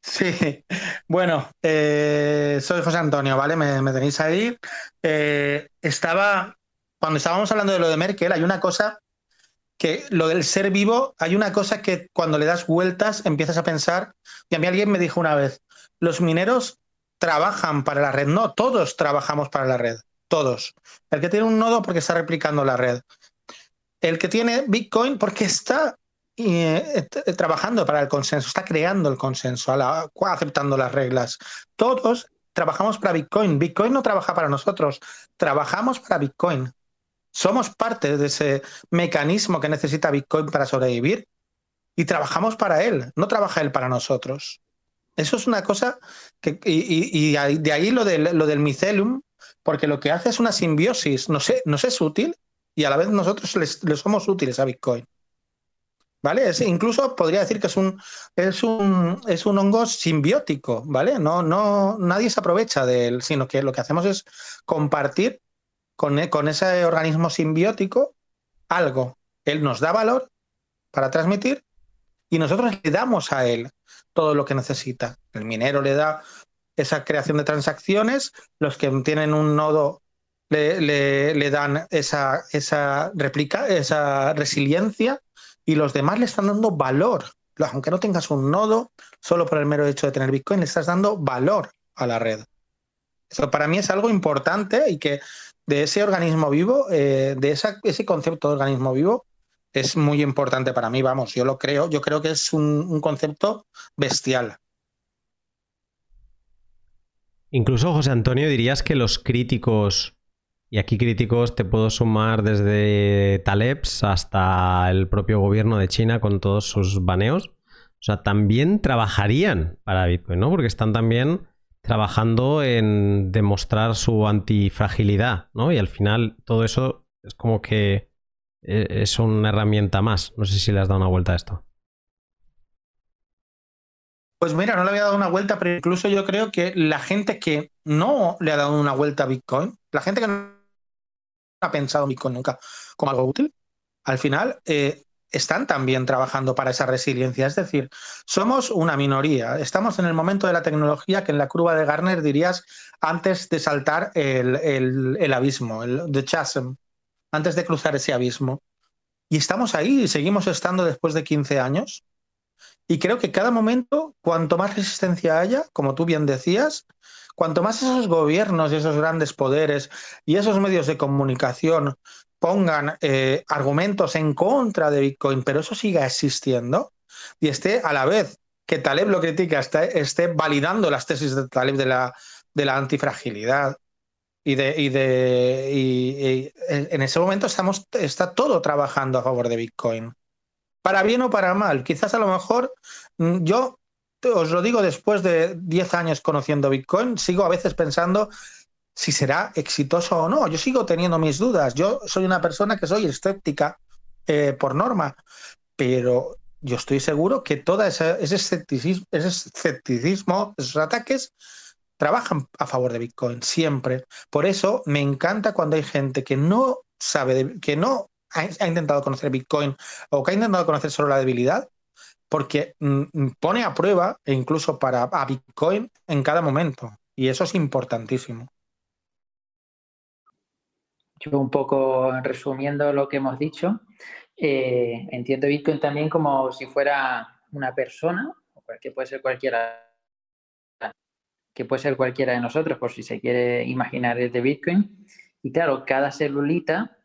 S6: Sí, bueno, eh, soy José Antonio, ¿vale? Me, tenéis ahí. Eh, estaba, cuando estábamos hablando de lo de Merkel, hay una cosa que, lo del ser vivo, hay una cosa que cuando le das vueltas empiezas a pensar, y a mí alguien me dijo una vez, los mineros trabajan para la red. No, todos trabajamos para la red. Todos. El que tiene un nodo porque está replicando la red. El que tiene Bitcoin porque está eh, trabajando para el consenso, está creando el consenso, aceptando las reglas. Todos trabajamos para Bitcoin. Bitcoin no trabaja para nosotros, trabajamos para Bitcoin. Somos parte de ese mecanismo que necesita Bitcoin para sobrevivir y trabajamos para él, no trabaja él para nosotros. Eso es una cosa que, y, de ahí lo del, lo micelium, porque lo que hace es una simbiosis, no sé, nos es útil y a la vez nosotros le somos útiles a Bitcoin. ¿Vale? Incluso podría decir que es un, es un, es un hongo simbiótico, ¿vale? No, no, nadie se aprovecha de él, sino que lo que hacemos es compartir con, con ese organismo simbiótico algo. Él nos da valor para transmitir y nosotros le damos a él todo lo que necesita. El minero le da esa creación de transacciones, los que tienen un nodo le, le, dan esa, esa esa resiliencia, y los demás le están dando valor. Aunque no tengas un nodo, solo por el mero hecho de tener Bitcoin, le estás dando valor a la red. Eso para mí es algo importante y que de ese organismo vivo, eh, de ese concepto de organismo vivo, es muy importante para mí, vamos, yo lo creo, yo creo que es un, concepto bestial.
S1: Incluso, José Antonio, dirías que los críticos, y aquí críticos te puedo sumar desde Talebs hasta el propio gobierno de China con todos sus baneos, o sea, también trabajarían para Bitcoin, ¿no? Porque están también trabajando en demostrar su antifragilidad, ¿no? Y al final todo eso es como que e, es una herramienta más. No sé si le has dado una vuelta a esto.
S6: Pues mira, no le había dado una vuelta, pero incluso yo creo que la gente que no le ha dado una vuelta a Bitcoin, la gente que ha pensado en Bitcoin nunca como algo útil, al final eh, están también trabajando para esa resiliencia. Es decir, somos una minoría. Estamos en el momento de la tecnología que en la curva de Garner dirías antes de saltar el, el abismo, el the chasm antes de cruzar ese abismo. Y estamos ahí y seguimos estando después de 15 años. Y creo que cada momento, cuanto más resistencia haya, como tú bien decías, cuanto más esos gobiernos y esos grandes poderes y esos medios de comunicación pongan eh, argumentos en contra de Bitcoin, pero eso siga existiendo y esté a la vez que Taleb lo critica, esté, validando las tesis de Taleb de la, de antifragilidad, y de, y de y, en ese momento estamos, está todo trabajando a favor de Bitcoin. Para bien o para mal. Quizás a lo mejor mm, yo os lo digo después de 10 años conociendo Bitcoin, sigo a veces pensando si será exitoso o no. Yo sigo teniendo mis dudas. Yo soy una persona que soy escéptica eh, por norma, pero yo estoy seguro que todo ese, escepticismo, esos ataques, trabajan a favor de Bitcoin, siempre. Por eso me encanta cuando hay gente que no sabe, que no ha, intentado conocer Bitcoin o que ha intentado conocer solo la debilidad, porque mm, mm, pone a prueba e incluso para Bitcoin en cada momento. Y eso es importantísimo.
S4: Yo un poco resumiendo lo que hemos dicho, eh, entiendo Bitcoin también como si fuera una persona, que puede ser cualquiera que puede ser cualquiera de nosotros, por si se quiere imaginar de Bitcoin. Y claro, cada celulita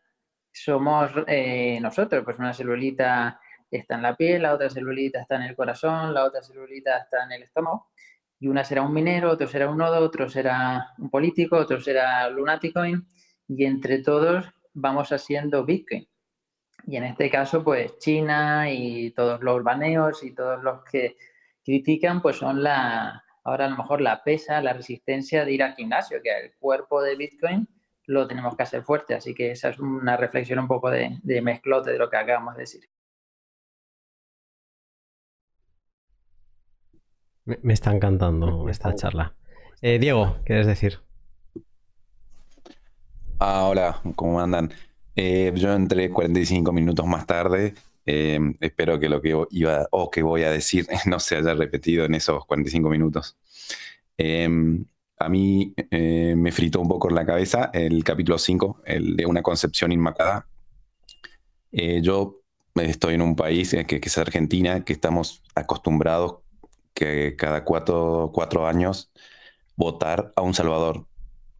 S4: somos eh, nosotros, pues una celulita está en la piel, la otra celulita está en el corazón, la otra celulita está en el estómago, y una será un minero, otro será un nodo, otro será un político, otro será Lunaticoin, y entre todos vamos haciendo Bitcoin. Y en este caso, pues China y todos los baneos y todos los que critican, pues son la, ahora a lo mejor la pesa, la resistencia de ir al gimnasio, que el cuerpo de Bitcoin lo tenemos que hacer fuerte. Así que esa es una reflexión un poco de, mezclote de lo que acabamos de decir.
S1: Me, está encantando esta charla. Eh, Diego, ¿quieres decir?
S7: Ah, hola, ¿cómo andan? Eh, yo entré 45 minutos más tarde Em, espero que lo que iba o que voy a decir no se haya repetido en esos 45 minutos. Em, a mí eh, me fritó un poco en la cabeza el capítulo 5, el de una concepción inmaculada. Eh, yo estoy en un país eh, que, es Argentina, que estamos acostumbrados que cada cuatro, cuatro años votar a un salvador.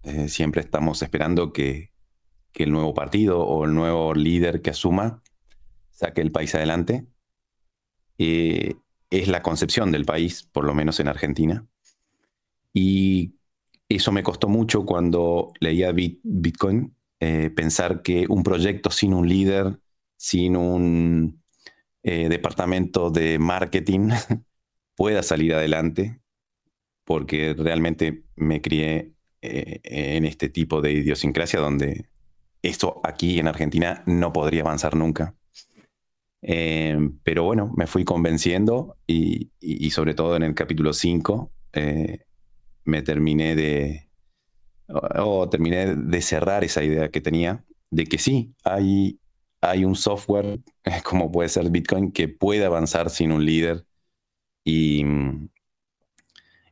S7: Eh, siempre estamos esperando que, que el nuevo partido o el nuevo líder que asuma saque el país adelante. Eh, es la concepción del país, por lo menos en Argentina. Y eso me costó mucho cuando leía Bitcoin, eh, pensar que un proyecto sin un líder, sin un departamento de marketing, pueda salir adelante, porque realmente me crié en este tipo de idiosincrasia donde esto aquí en Argentina no podría avanzar nunca. Eh, pero bueno, me fui convenciendo y, sobre todo en el capítulo 5 eh, me terminé de, terminé de cerrar esa idea que tenía de que sí, hay, hay un software como puede ser Bitcoin que puede avanzar sin un líder y,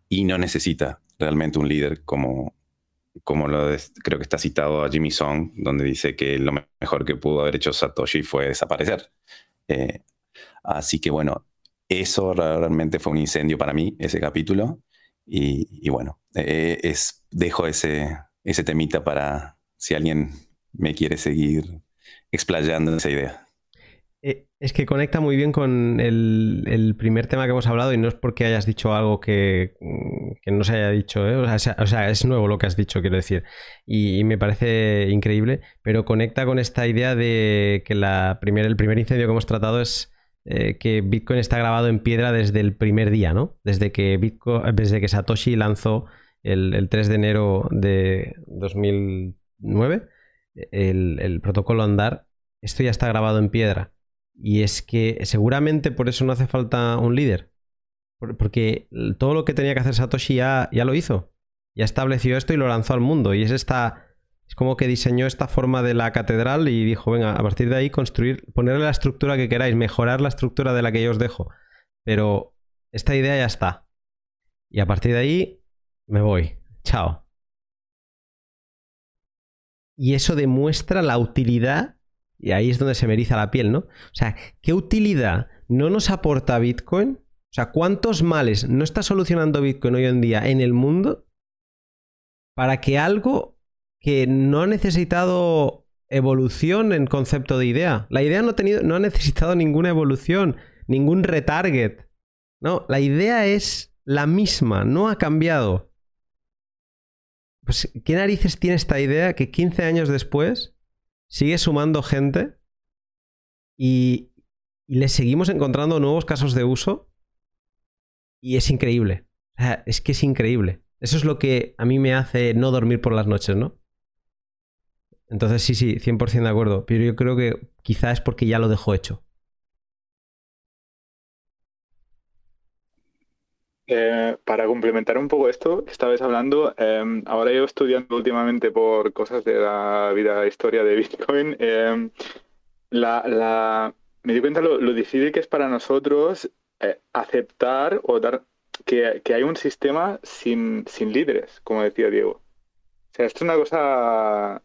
S7: y no necesita realmente un líder como, como lo creo que está citado a Jimmy Song, donde dice que lo mejor que pudo haber hecho Satoshi fue desaparecer. Eh, así que bueno, eso realmente fue un incendio para mí, ese capítulo. Y, bueno, eh, es, dejo ese, ese temita para si alguien me quiere seguir explayando esa idea.
S1: Eh, es que conecta muy bien con el, primer tema que hemos hablado y no es porque hayas dicho algo que, no se haya dicho, ¿eh? o, sea, es nuevo lo que has dicho, quiero decir, y, me parece increíble, pero conecta con esta idea de que la el primer incendio que hemos tratado es eh, que Bitcoin está grabado en piedra desde el primer día, ¿no? Desde que, Bitcoin, desde que Satoshi lanzó el, el 3 de enero de 2009 el, el protocolo Andar, esto ya está grabado en piedra. Y es que seguramente por eso no hace falta un líder. Porque todo lo que tenía que hacer Satoshi ya, lo hizo. Ya estableció esto y lo lanzó al mundo. Y es esta. Es como que diseñó esta forma de la catedral y dijo, venga, a partir de ahí construir, ponerle la estructura que queráis, mejorar la estructura de la que yo os dejo. Pero esta idea ya está. Y a partir de ahí me voy. Chao. Y eso demuestra la utilidad y ahí es donde se me eriza la piel, ¿no? O sea, ¿qué utilidad no nos aporta Bitcoin? O sea, ¿cuántos males no está solucionando Bitcoin hoy en día en el mundo para que algo que no ha necesitado evolución en concepto de idea? La idea no ha, tenido, no ha necesitado ninguna evolución, ningún retarget. No, la idea es la misma, no ha cambiado. Pues, ¿qué narices tiene esta idea que 15 años después sigue sumando gente y, le seguimos encontrando nuevos casos de uso y es increíble. es que es increíble. Eso es lo que a mí me hace no dormir por las noches, ¿no? Entonces sí, sí, 100% de acuerdo. Pero yo creo que quizá es porque ya lo dejó hecho.
S2: Eh, para complementar un poco esto que estabais hablando, eh, ahora yo estudiando últimamente por cosas de la vida, historia de Bitcoin, eh, la, me di cuenta lo, difícil que es para nosotros aceptar o dar que, hay un sistema sin, sin líderes, como decía Diego. O sea, esto es una cosa...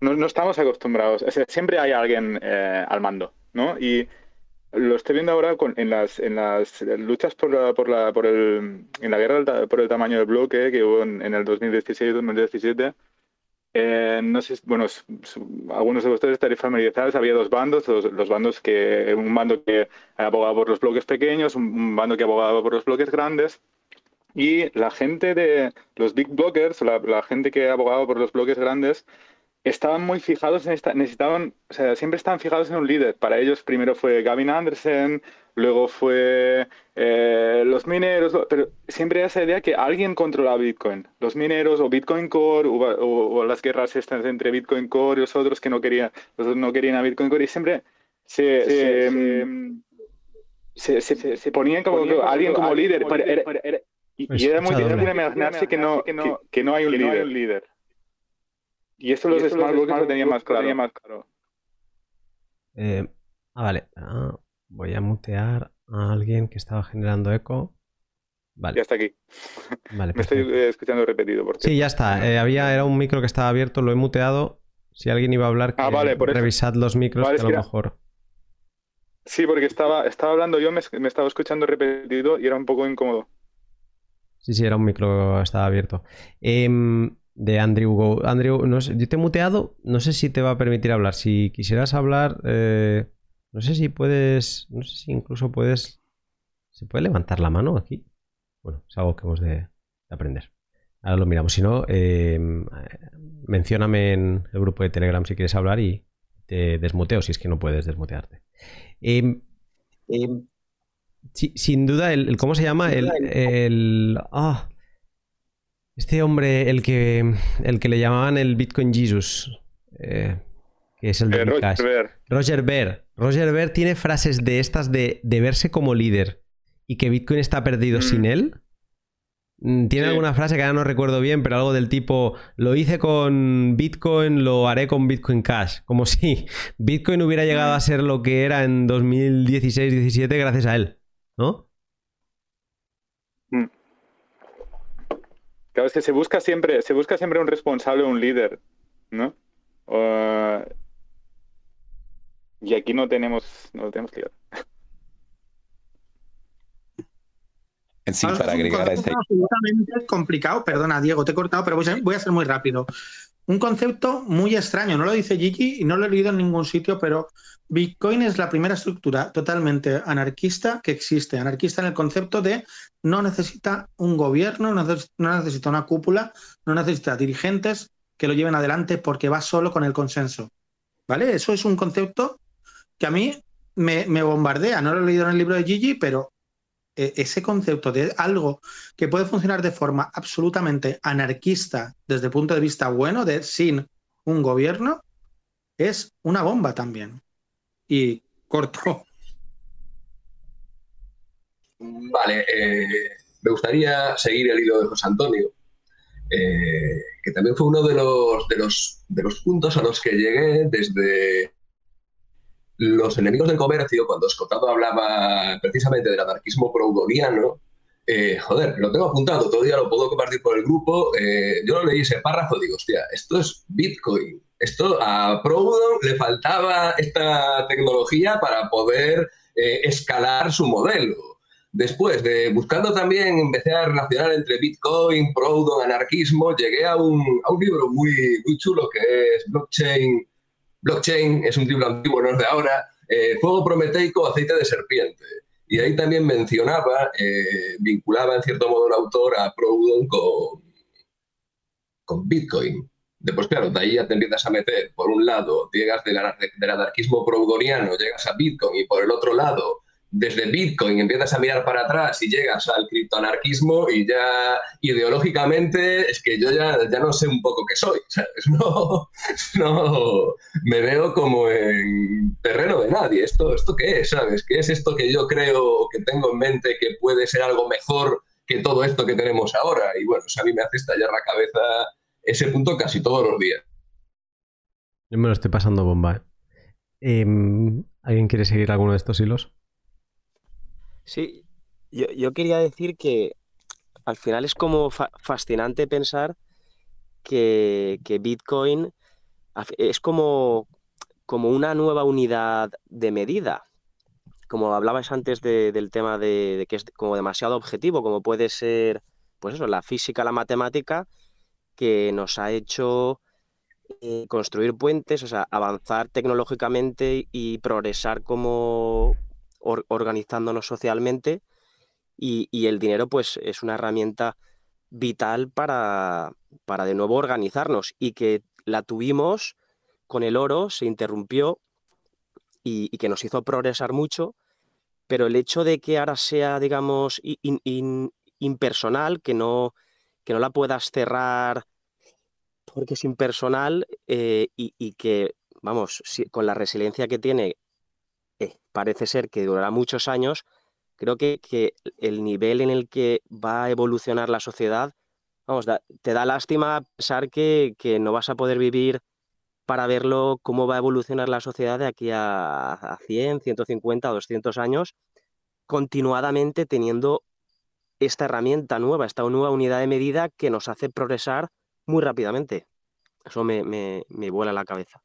S2: No, no estamos acostumbrados. O sea, siempre hay alguien al mando, ¿no? Y lo estoy viendo ahora en, las, en las luchas por la, por la, por el, en la guerra por el tamaño del bloque que hubo en, el 2016-2017. Eh, no sé, bueno, algunos de ustedes estaréis familiarizados, había dos bandos, los, bandos que, un bando que abogaba por los bloques pequeños, un, bando que abogaba por los bloques grandes, y la gente de los big blockers, la, la gente que abogaba por los bloques grandes, estaban muy fijados en esta, necesitaban, o sea, siempre estaban fijados en un líder. Para ellos primero fue Gavin Anderson, luego fue eh, los mineros, pero siempre era esa idea que alguien controlaba Bitcoin. Los mineros o Bitcoin Core o, las guerras estas entre Bitcoin Core y los otros que no querían, los no querían a Bitcoin Core y siempre se, se, se, ponían como, alguien como, líder. y, era muy difícil imaginarse que no, que, no hay un líder. Y eso los Smart lo tenía más claro. Más claro.
S1: Eh, ah, vale. Ah, voy a mutear a alguien que estaba generando eco. Vale.
S2: Ya está aquí. Vale, Me estoy eh, escuchando repetido.
S1: Sí, ya está. Eh, había, era un micro que estaba abierto, lo he muteado. Si alguien iba a hablar, ah, que revisad los micros, que a lo mejor.
S2: Sí, porque estaba, estaba hablando yo, me, me, estaba escuchando repetido y era un poco incómodo.
S1: Sí, sí, era un micro, estaba abierto. Em, de Andrew Go. Andrew, no sé, yo te he muteado, no sé si te va a permitir hablar. Si quisieras hablar, eh, no sé si puedes, no sé si incluso puedes, ¿se puede levantar la mano aquí? Bueno, es algo que hemos de, aprender. Ahora lo miramos. Si no, em, mencióname en el grupo de Telegram si quieres hablar y te desmuteo si es que no puedes desmutearte. Em, sin duda, el, ¿cómo se llama? El, el ah, este hombre, el que, el que le llamaban el Bitcoin Jesus, eh, que es el de
S2: Eh, Roger Ver.
S1: Roger Ver. Roger Ver tiene frases de estas de, de verse como líder y que Bitcoin está perdido
S2: Mm.
S1: sin él. Mm, Tiene
S2: Sí.
S1: alguna frase que ahora no recuerdo bien, pero algo del tipo, lo hice con Bitcoin, lo haré con Bitcoin Cash. Como si Bitcoin hubiera llegado a ser lo que era en 2016-17 gracias a él, ¿no?
S2: Claro, es que se busca siempre, se busca siempre un responsable, un líder, ¿no? O- y aquí no tenemos, no tenemos líder.
S7: Sí,
S6: Vamos,
S7: para
S6: es
S7: agregar a ese.
S6: absolutamente complicado. Perdona, Diego, te he cortado, pero voy a, voy a ser muy rápido. Un concepto muy extraño, no lo dice Gigi y no lo he leído en ningún sitio, pero Bitcoin es la primera estructura totalmente anarquista que existe. Anarquista en el concepto de no necesita un gobierno, no neces- no necesita una cúpula, no necesita dirigentes que lo lleven adelante porque va solo con el consenso. ¿Vale? Eso es un concepto que a mí me, me bombardea. No lo he leído en el libro de Gigi, pero ese concepto de algo que puede funcionar de forma absolutamente anarquista desde el punto de vista bueno, de sin un gobierno, es una bomba también. Y corto.
S3: Vale, eh, me gustaría seguir el hilo de José Antonio, eh, que también fue uno de los, de, los, de los puntos a los que llegué desde los enemigos del comercio, cuando Escotado hablaba precisamente del anarquismo proudhoniano. Eh, joder, lo tengo apuntado, todavía lo puedo compartir por el grupo. eh, yo lo leí ese párrafo y digo, hostia, esto es Bitcoin. Esto a Proudhon le faltaba esta tecnología para poder eh, escalar su modelo. Después de buscando también, empecé a relacionar entre Bitcoin, Proudhon, anarquismo, llegué a un, a un libro muy, muy chulo que es Blockchain. Blockchain es un libro antiguo, no es de ahora. eh, Fuego prometeico, aceite de serpiente. Y ahí también mencionaba, eh, vinculaba en cierto modo el autor a Proudhon con, con Bitcoin. Después, claro, de ahí ya te empiezas a meter, por un lado, llegas del anarquismo proudhoniano, llegas a Bitcoin, y por el otro lado, desde Bitcoin empiezas a mirar para atrás y llegas al criptoanarquismo y ya ideológicamente es que yo ya, ya no sé un poco qué soy, ¿sabes? No, no, me veo como en terreno de nadie. ¿Esto, ¿Esto qué es? ¿Sabes? ¿Qué es esto que yo creo o que tengo en mente que puede ser algo mejor que todo esto que tenemos ahora? Y bueno, eso a mí me hace estallar la cabeza ese punto casi todos los días.
S1: Yo me lo estoy pasando bomba. ¿eh? Em, ¿Alguien quiere seguir alguno de estos hilos?
S8: Sí, yo, yo quería decir que al final es como fa- fascinante pensar que, que Bitcoin es como, como una nueva unidad de medida. Como hablabais antes de- del tema de, de que es como demasiado objetivo, como puede ser, pues eso, la física, la matemática, que nos ha hecho eh, construir puentes, o sea, avanzar tecnológicamente y progresar como or- organizándonos socialmente y, el dinero pues es una herramienta vital para, para de nuevo organizarnos y que la tuvimos con el oro, se interrumpió y, que nos hizo progresar mucho, pero el hecho de que ahora sea, digamos, impersonal, que no, que no la puedas cerrar porque es impersonal eh, y, que, vamos, con la resiliencia que tiene, parece ser que durará muchos años, creo que, que el nivel en el que va a evolucionar la sociedad, vamos, da- te da lástima pensar que, que no vas a poder vivir para verlo cómo va a evolucionar la sociedad de aquí a, a 100, 150, 200 años, continuadamente teniendo esta herramienta nueva, esta nueva unidad de medida que nos hace progresar muy rápidamente. Eso me, me, me vuela la cabeza.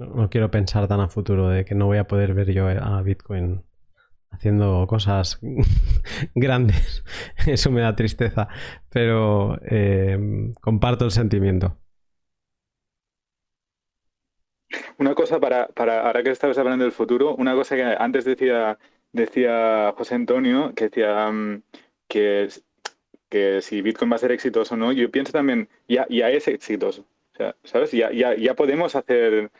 S1: No, quiero pensar tan a futuro de que no voy a poder ver yo a Bitcoin haciendo cosas grandes. Eso me da tristeza, pero eh, comparto el sentimiento.
S2: Una cosa para, para, ahora que estabas hablando del futuro, una cosa que antes decía, decía José Antonio, que decía mm, que, que si Bitcoin va a ser exitoso o no, yo pienso también, ya, ya es exitoso. O sea, ¿sabes? Ya, ya, ya podemos hacer,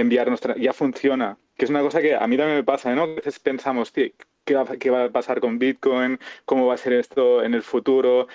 S2: enviar nuestra, ya funciona. Que es una cosa que a mí también me pasa, ¿no? A veces pensamos, ¿qué va, ¿qué va a pasar con Bitcoin? ¿Cómo va a ser esto en el futuro?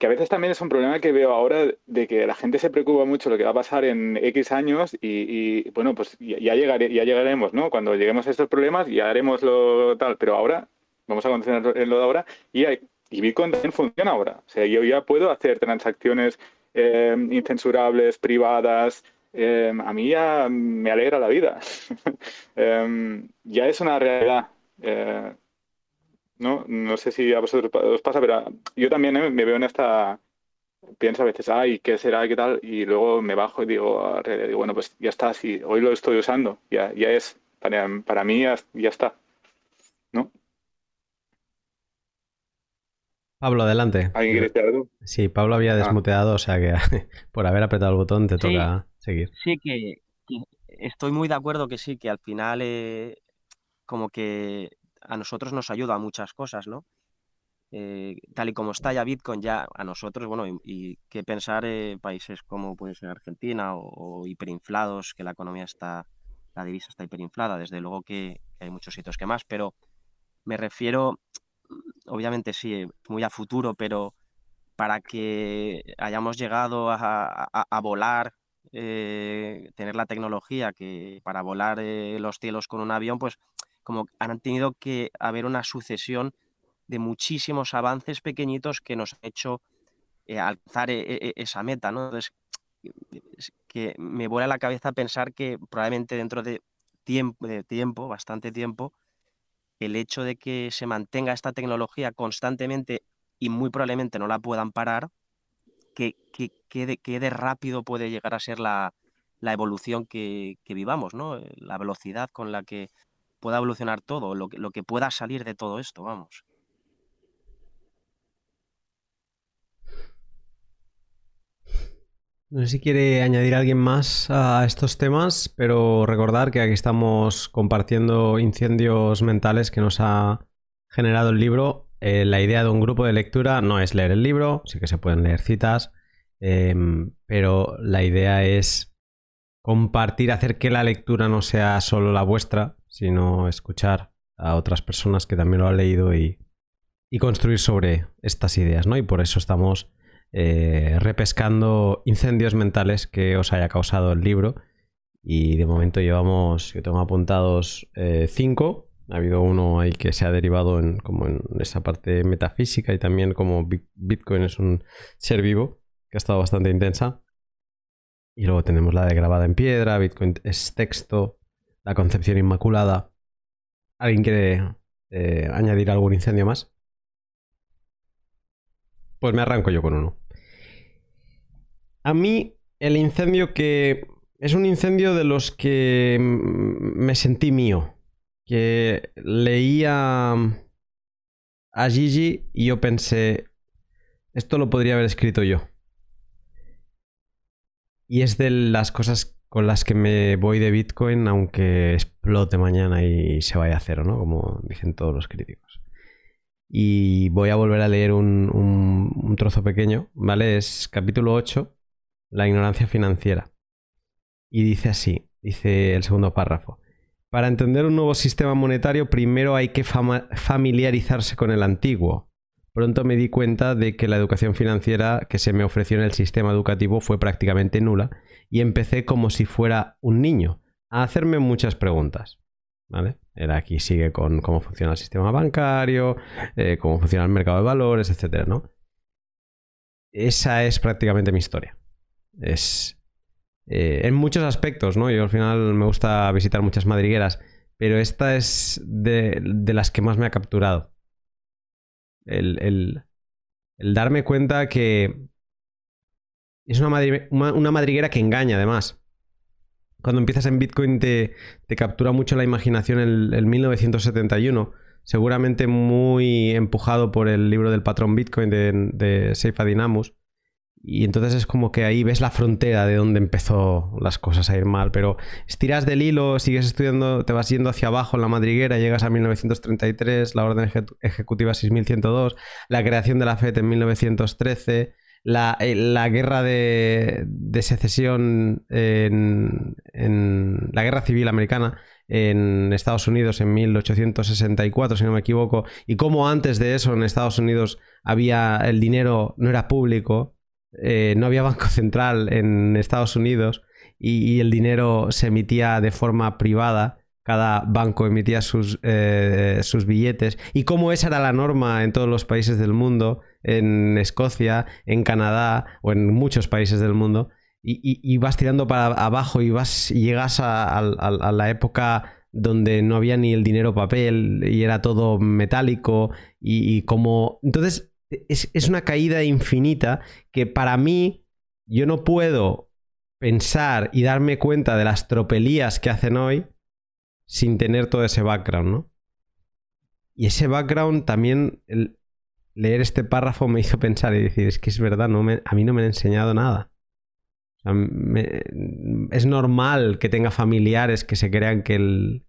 S2: que a veces también es un problema que veo ahora de que la gente se preocupa mucho lo que va a pasar en X años y, bueno, pues ya, llegaré, ya llegaremos, ¿no? Cuando lleguemos a estos problemas ya haremos lo tal, pero ahora vamos a concentrarnos en lo de ahora y, y Bitcoin también funciona ahora. O sea, yo ya puedo hacer transacciones eh, incensurables, privadas, eh, a mí ya me alegra la vida. Eh, ya es una realidad. ¿no? No sé si a vosotros os pasa, pero yo también ¿eh? me veo en esta... Pienso a veces, ay, ¿qué será? ¿Qué tal? Y luego me bajo y digo, digo bueno, pues ya está, sí, hoy lo estoy usando, ya, ya es, para, para mí ya, está, ¿no?
S1: Pablo, adelante.
S2: ¿Alguien quiere decir algo?
S1: Sí, Pablo había ah. desmuteado, o sea que por haber apretado el botón te toca
S8: Sí, que, estoy muy de acuerdo que sí, que al final eh, como que a nosotros nos ayuda a muchas cosas, ¿no? Eh, tal y como está ya Bitcoin, ya a nosotros, bueno, y, qué pensar en países como puede ser Argentina o, hiperinflados, que la economía está, la divisa está hiperinflada, desde luego que, hay muchos sitios que más, pero me refiero, obviamente sí, muy a futuro, pero para que hayamos llegado a, volar, eh, tener la tecnología que para volar eh, los cielos con un avión, pues como han tenido que haber una sucesión de muchísimos avances pequeñitos que nos han hecho eh, alcanzar e, e, esa meta, ¿no? Entonces, que me vuela la cabeza pensar que probablemente dentro de tiempo, de tiempo, bastante tiempo, el hecho de que se mantenga esta tecnología constantemente y muy probablemente no la puedan parar, que, de, rápido puede llegar a ser la, evolución que, que, vivamos, ¿no? La velocidad con la que pueda evolucionar todo, lo que, lo que pueda salir de todo esto, vamos.
S1: No sé si quiere añadir alguien más a estos temas, pero recordar que aquí estamos compartiendo incendios mentales que nos ha generado el libro. Eh, la idea de un grupo de lectura no es leer el libro, sí que se pueden leer citas, em, pero la idea es compartir, hacer que la lectura no sea solo la vuestra, sino escuchar a otras personas que también lo han leído y, construir sobre estas ideas, ¿no? Y por eso estamos eh, repescando incendios mentales que os haya causado el libro. Y de momento llevamos, yo tengo apuntados eh, cinco. Ha habido uno ahí que se ha derivado en, como en esa parte metafísica y también como Bitcoin es un ser vivo, que ha estado bastante intensa. Y luego tenemos la de grabada en piedra, Bitcoin es texto, la Concepción Inmaculada. ¿Alguien quiere eh, añadir algún incendio más? Pues me arranco yo con uno. A mí, el incendio que. Es un incendio de los que me sentí mío. Que leía a Gigi y yo pensé. Esto lo podría haber escrito yo. Y es de las cosas con las que me voy de Bitcoin, aunque explote mañana y se vaya a cero, ¿no? Como dicen todos los críticos. Y voy a volver a leer un, trozo pequeño, ¿vale? Es capítulo 8, la ignorancia financiera. Y dice así, dice el segundo párrafo. Para entender un nuevo sistema monetario, primero hay que familiarizarse con el antiguo. Pronto me di cuenta de que la educación financiera que se me ofreció en el sistema educativo fue prácticamente nula y empecé como si fuera un niño a hacerme muchas preguntas. ¿Vale? Era aquí sigue con cómo funciona el sistema bancario, eh, cómo funciona el mercado de valores, etcétera, ¿no? Esa es prácticamente mi historia. Es eh, en muchos aspectos, ¿no? Yo al final me gusta visitar muchas madrigueras, pero esta es de, las que más me ha capturado. El darme cuenta que es una, madriguera que engaña, además. Cuando empiezas en Bitcoin te, captura mucho la imaginación el, el 1971, seguramente muy empujado por el libro del patrón Bitcoin de, de Seifa Dynamus. Y entonces es como que ahí ves la frontera de donde empezó las cosas a ir mal. Pero estiras del hilo, sigues estudiando, te vas yendo hacia abajo en la madriguera, llegas a 1933, la orden ejecutiva 6102, la creación de la FED en 1913, la, eh, la guerra de, secesión en, en, la guerra civil americana en Estados Unidos en 1864, si no me equivoco, y cómo antes de eso en Estados Unidos había el dinero no era público eh, no había banco central en Estados Unidos y, el dinero se emitía de forma privada. Cada banco emitía sus, eh, sus billetes. Y como esa era la norma en todos los países del mundo, en Escocia, en Canadá o en muchos países del mundo, y, vas tirando para abajo y vas y llegas a, la época donde no había ni el dinero papel y era todo metálico y, y, como entonces es, una caída infinita que para mí yo no puedo pensar y darme cuenta de las tropelías que hacen hoy sin tener todo ese background, ¿no? Y ese background también, leer este párrafo me hizo pensar y decir, es que es verdad, no a mí no me han enseñado nada. es normal que tenga familiares que se crean que el,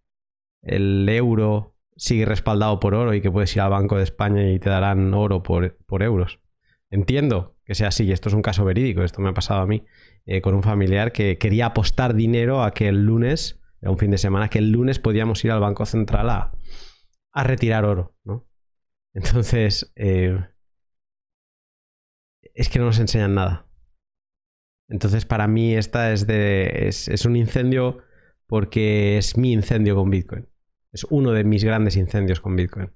S1: el euro sigue respaldado por oro y que puedes ir al Banco de España y te darán oro por, por euros. Entiendo que sea así, esto es un caso verídico, esto me ha pasado a mí eh, con un familiar que quería apostar dinero a que el lunes, era un fin de semana, que el lunes podíamos ir al Banco Central a, a retirar oro, ¿no? Entonces, eh, es que no nos enseñan nada. Entonces, para mí esta es de. es un incendio porque es mi incendio con Bitcoin. Es uno de mis grandes incendios con Bitcoin.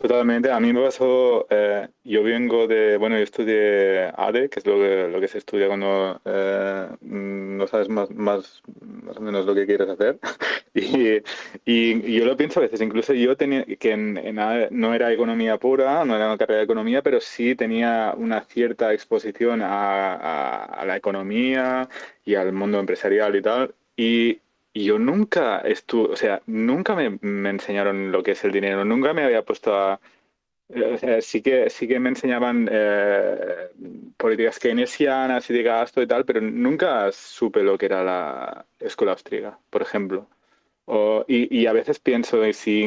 S2: Totalmente, a mí me pasó, eh, yo vengo de, bueno, yo estudié ADE, que es lo que, lo que se estudia cuando eh, no sabes más, más, más o menos lo que quieres hacer. y, y, yo lo pienso a veces, incluso yo tenía, que en, en ADE no era economía pura, no era una carrera de economía, pero sí tenía una cierta exposición a, a, a la economía y al mundo empresarial y tal. Y, y yo nunca estuve, o sea, nunca me, enseñaron lo que es el dinero, nunca me había puesto a... O sea, sí que, sí que me enseñaban eh, políticas keynesianas y de gasto y tal, pero nunca supe lo que era la escuela austríaca, por ejemplo. Y, y, a veces pienso si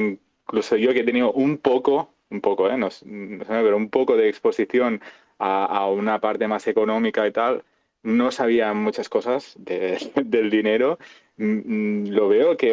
S2: incluso yo que he tenido un poco, un poco, ¿eh? no, no sé, pero un poco de exposición a, una parte más económica y tal, no sabía muchas cosas de, del dinero Mm, mm, lo veo que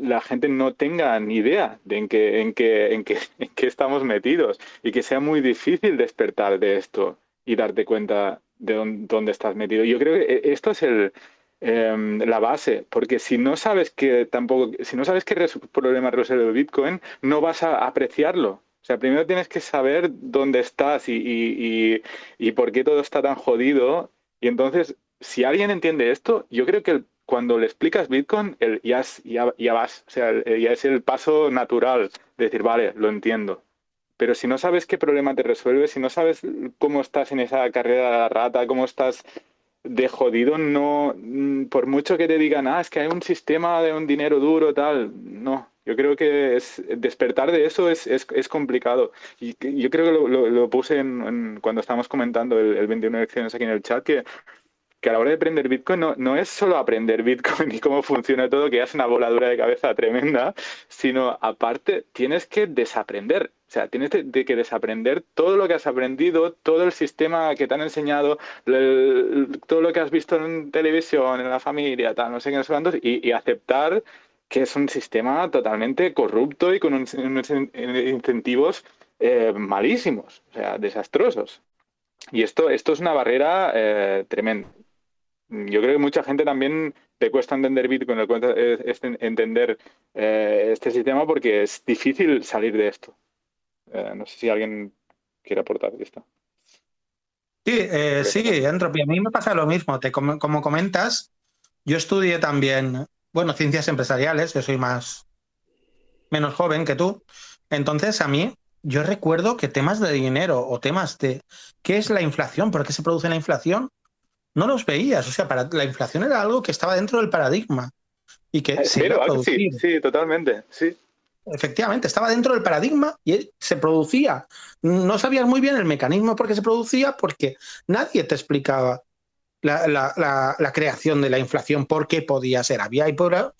S2: la gente no tenga ni idea de en qué, en, qué, en, qué, en qué estamos metidos y que sea muy difícil despertar de esto y darte cuenta de dónde, estás metido. Yo creo que e, esto es el, em, la base, porque si no sabes que tampoco, si no sabes qué problema resuelve el Bitcoin, no vas a apreciarlo. O sea, primero tienes que saber dónde estás y, y, y, por qué todo está tan jodido. Y entonces si alguien entiende esto, yo creo que cuando le explicas Bitcoin, el, ya, ya, vas, o sea, ya es el paso natural de decir, vale, lo entiendo. Pero si no sabes qué problema te resuelve, si no sabes cómo estás en esa carrera de la rata, cómo estás de jodido, no, mm, por mucho que te digan, ah, es que hay un sistema de un dinero duro, tal, no. Yo creo que es, despertar de eso es, es, complicado. Y yo creo que lo, puse en, cuando estábamos comentando el, el 21 de elecciones aquí en el chat, que que a la hora de aprender Bitcoin no, no, es solo aprender Bitcoin y cómo funciona todo, que es una voladura de cabeza tremenda, sino aparte tienes que desaprender. O sea, tienes de, que desaprender todo lo que has aprendido, todo el sistema que te han enseñado, todo lo que has visto en televisión, en la familia, tal, no sé qué, no sé cuántos, y, aceptar que es un sistema totalmente corrupto y con unos, incentivos eh, malísimos, o sea, desastrosos. Y esto, esto es una barrera eh, tremenda yo creo que mucha gente también te cuesta entender Bitcoin, le cuesta entender eh, este sistema porque es difícil salir de esto. No sé si alguien quiere aportar esto.
S6: Sí, eh, sí, Entropy. A mí me pasa lo mismo. Te, como, como, comentas, yo estudié también, bueno, ciencias empresariales, yo soy más menos joven que tú. Entonces, a mí, yo recuerdo que temas de dinero o temas de qué es la inflación, por qué se produce la inflación, no los veías. O sea, para, la inflación era algo que estaba dentro del paradigma. y que se
S2: Pero
S6: iba a
S2: algo sí, sí, totalmente. Sí.
S6: Efectivamente, estaba dentro del paradigma y se producía. No sabías muy bien el mecanismo por qué se producía porque nadie te explicaba la, creación de la inflación, por qué podía ser. Había y por,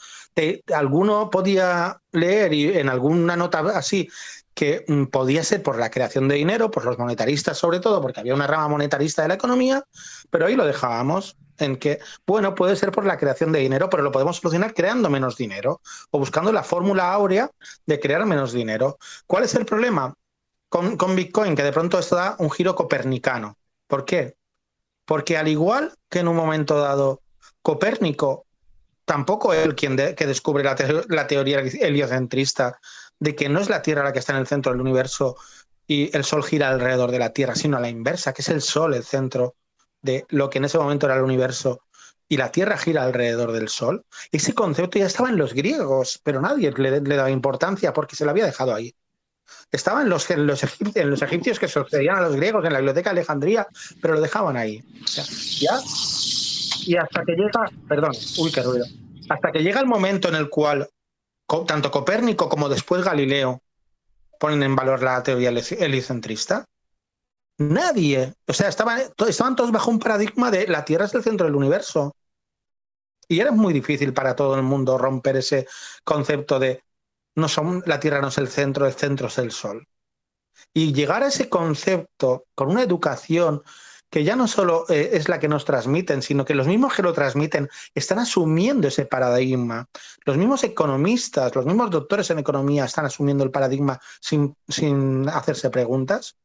S6: alguno podía leer y en alguna nota así que mm, podía ser por la creación de dinero, por los monetaristas sobre todo, porque había una rama monetarista de la economía, pero ahí lo dejábamos en que, bueno, puede ser por la creación de dinero, pero lo podemos solucionar creando menos dinero o buscando la fórmula áurea de crear menos dinero. ¿Cuál es el problema con, con Bitcoin? Que de pronto esto da un giro copernicano. ¿Por qué? Porque al igual que en un momento dado Copérnico tampoco es el quien que descubre la teoría heliocentrista de que no es la Tierra la que está en el centro del universo y el Sol gira alrededor de la Tierra, sino a la inversa, que es el Sol el centro de lo que en ese momento era el universo y la Tierra gira alrededor del Sol. Ese concepto ya estaba en los griegos, pero nadie le, le daba importancia porque se lo había dejado ahí. Estaba en los, en, los egip- en los egipcios que sucedían a los griegos, en la biblioteca de Alejandría, pero lo dejaban ahí. Y hasta que llega, perdón, uy, qué ruido. Hasta que llega el momento en el cual tanto Copérnico como después Galileo ponen en valor la teoría heli- heliocentrista, nadie, o sea, estaban, estaban todos bajo un paradigma de la Tierra es el centro del universo. Y era muy difícil para todo el mundo romper ese concepto de no son, la Tierra no es el centro, el centro es el Sol. Y llegar a ese concepto con una educación que ya no solo eh, es la que nos transmiten, sino que los mismos que lo transmiten están asumiendo ese paradigma. Los mismos economistas, los mismos doctores en economía están asumiendo el paradigma sin, sin hacerse preguntas.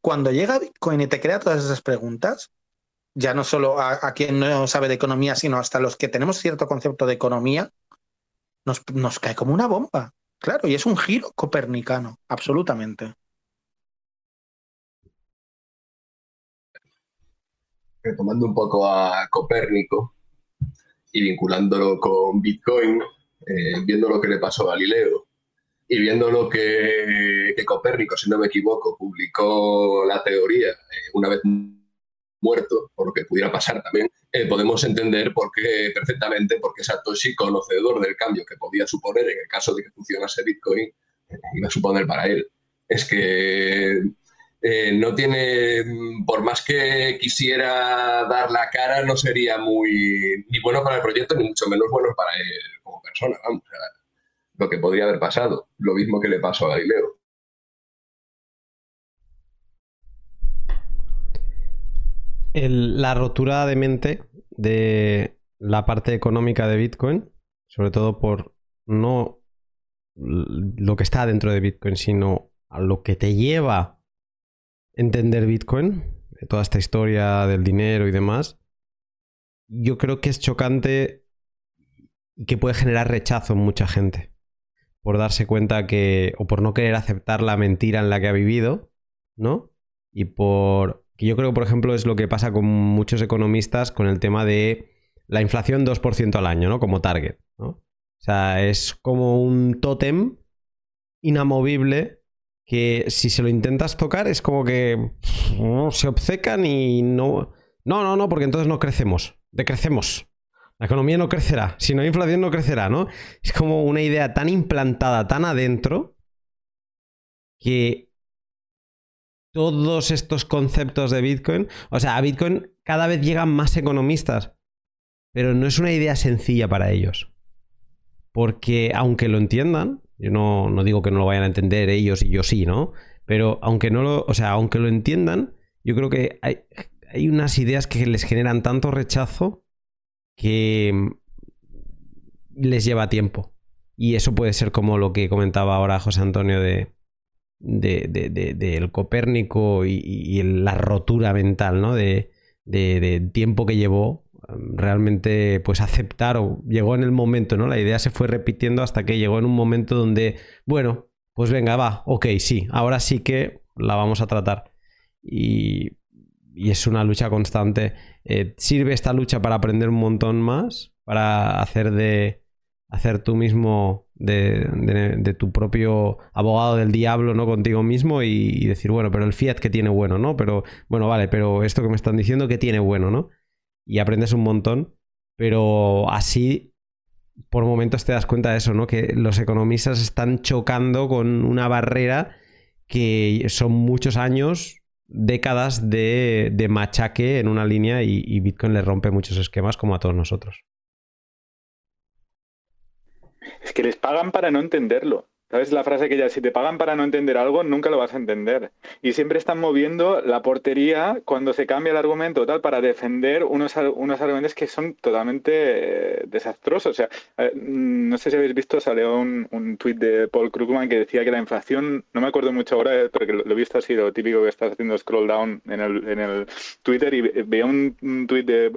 S6: Cuando llega Bitcoin y te crea todas esas preguntas, ya no solo a, a quien no sabe de economía, sino hasta los que tenemos cierto concepto de economía, nos, nos cae como una bomba. Claro, y es un giro copernicano, absolutamente.
S3: retomando un poco a Copérnico y vinculándolo con Bitcoin, eh, viendo lo que le pasó a Galileo y viendo lo que, Copérnico, si no me equivoco, publicó la teoría eh, una vez muerto, por lo que pudiera pasar también, eh, podemos entender por qué, perfectamente por qué Satoshi, conocedor del cambio que podía suponer en el caso de que funcionase Bitcoin, eh, iba a suponer para él. Es que eh, no tiene, mm, por más que quisiera dar la cara, no sería muy ni bueno para el proyecto, ni mucho menos bueno para él como persona, vamos, o sea, lo que podría haber pasado, lo mismo que le pasó a Galileo.
S1: La rotura de mente de la parte económica de Bitcoin, sobre todo por no lo que está dentro de Bitcoin, sino a lo que te lleva a entender Bitcoin, toda esta historia del dinero y demás, yo creo que es chocante y que puede generar rechazo en mucha gente por darse cuenta que, o por no querer aceptar la mentira en la que ha vivido, ¿no? Y por, que yo creo, por ejemplo, es lo que pasa con muchos economistas con el tema de la inflación 2% al año, ¿no? Como target, ¿no? O sea, es como un tótem inamovible que si se lo intentas tocar es como que se obcecan y no... No, no, no, porque entonces no crecemos, decrecemos. La economía no crecerá, si no hay inflación no crecerá, ¿no? Es como una idea tan implantada, tan adentro, que todos estos conceptos de Bitcoin, o sea, a Bitcoin cada vez llegan más economistas, pero no es una idea sencilla para ellos. Porque aunque lo entiendan, yo no, no digo que no lo vayan a entender ellos y yo sí, ¿no? Pero aunque no lo, o sea, aunque lo entiendan, yo creo que hay, hay unas ideas que les generan tanto rechazo que mm, les lleva tiempo. Y eso puede ser como lo que comentaba ahora José Antonio de, de, de- de- del Copérnico y, la rotura mental, ¿no? De, tiempo que llevó um, realmente pues aceptar o llegó en el momento, ¿no? La idea se fue repitiendo hasta que llegó en un momento donde, bueno, pues venga, va, ok, sí, ahora sí que la vamos a tratar. Y, y es una lucha constante. Eh, sirve esta lucha para aprender un montón más, para hacer de hacer tú mismo de, de- de tu propio abogado del diablo, ¿no? Contigo mismo y, y decir, bueno, pero el fiat que tiene bueno, ¿no? Pero, bueno, vale, pero esto que me están diciendo que tiene bueno, ¿no? Y aprendes un montón, pero así por momentos te das cuenta de eso, ¿no? Que los economistas están chocando con una barrera que son muchos años, décadas de, machaque en una línea y Bitcoin le rompe muchos esquemas como a todos nosotros.
S2: Es que les pagan para no entenderlo. ¿Sabes la frase que ya, si te pagan para no entender algo, nunca lo vas a entender? Y siempre están moviendo la portería cuando se cambia el argumento tal para defender unos, unos argumentos que son totalmente eh, desastrosos. O sea, eh, no sé si habéis visto, salió un, un tuit de Paul Krugman que decía que la inflación, no me acuerdo mucho ahora, eh, porque lo, he visto así, lo típico que estás haciendo scroll down en el, en el Twitter y veía un, un tuit de,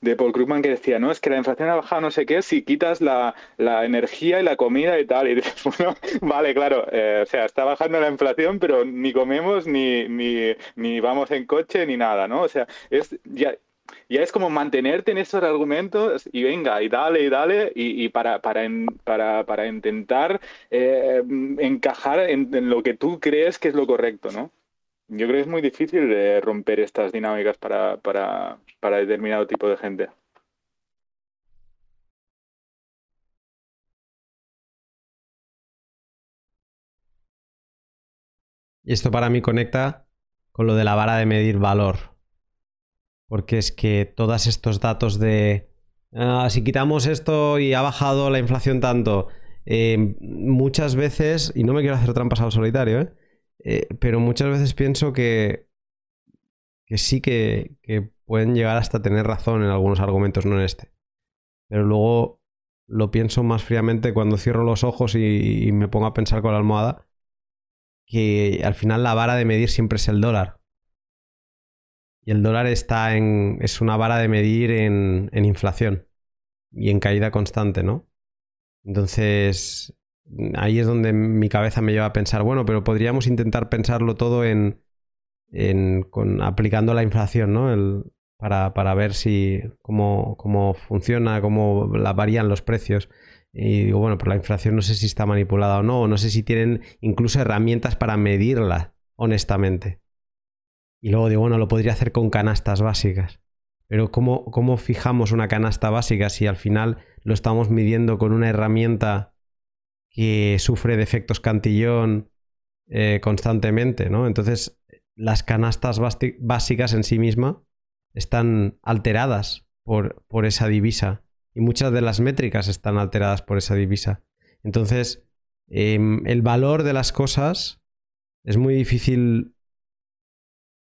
S2: de Paul Krugman que decía, no, es que la inflación ha bajado no sé qué si quitas la, la energía y la comida y tal. Y dices, bueno, Vale, claro. Eh, o sea, está bajando la inflación, pero ni comemos, ni, ni, vamos en coche, ni nada, ¿no? O sea, es ya, ya es como mantenerte en esos argumentos y venga, y dale, y dale, y, para, para, para, para, intentar eh, encajar en, lo que tú crees que es lo correcto, ¿no? Yo creo que es muy difícil de romper estas dinámicas para, para, para determinado tipo de gente.
S1: Y esto para mí conecta con lo de la vara de medir valor. Porque es que todos estos datos de ah, si quitamos esto y ha bajado la inflación tanto, eh, muchas veces, y no me quiero hacer trampas al solitario, ¿eh? Eh, pero muchas veces pienso que, que sí que, pueden llegar hasta tener razón en algunos argumentos, no en este. Pero luego lo pienso más fríamente cuando cierro los ojos y me pongo a pensar con la almohada que al final la vara de medir siempre es el dólar. Y el dólar está en. es una vara de medir en, inflación y en caída constante, ¿no? Entonces, ahí es donde mi cabeza me lleva a pensar, bueno, pero podríamos intentar pensarlo todo en. en con, aplicando la inflación, ¿no? El, para, para, ver si. Cómo, cómo funciona, cómo la varían los precios. Y digo, bueno, pero la inflación no sé si está manipulada o no, o no sé si tienen incluso herramientas para medirla, honestamente. Y luego digo, bueno, lo podría hacer con canastas básicas. Pero ¿cómo, cómo fijamos una canasta básica si al final lo estamos midiendo con una herramienta que sufre defectos cantillón eh, constantemente, ¿no? Entonces, las canastas básicas en sí misma están alteradas por, por esa divisa y muchas de las métricas están alteradas por esa divisa. Entonces, em, el valor de las cosas es muy difícil.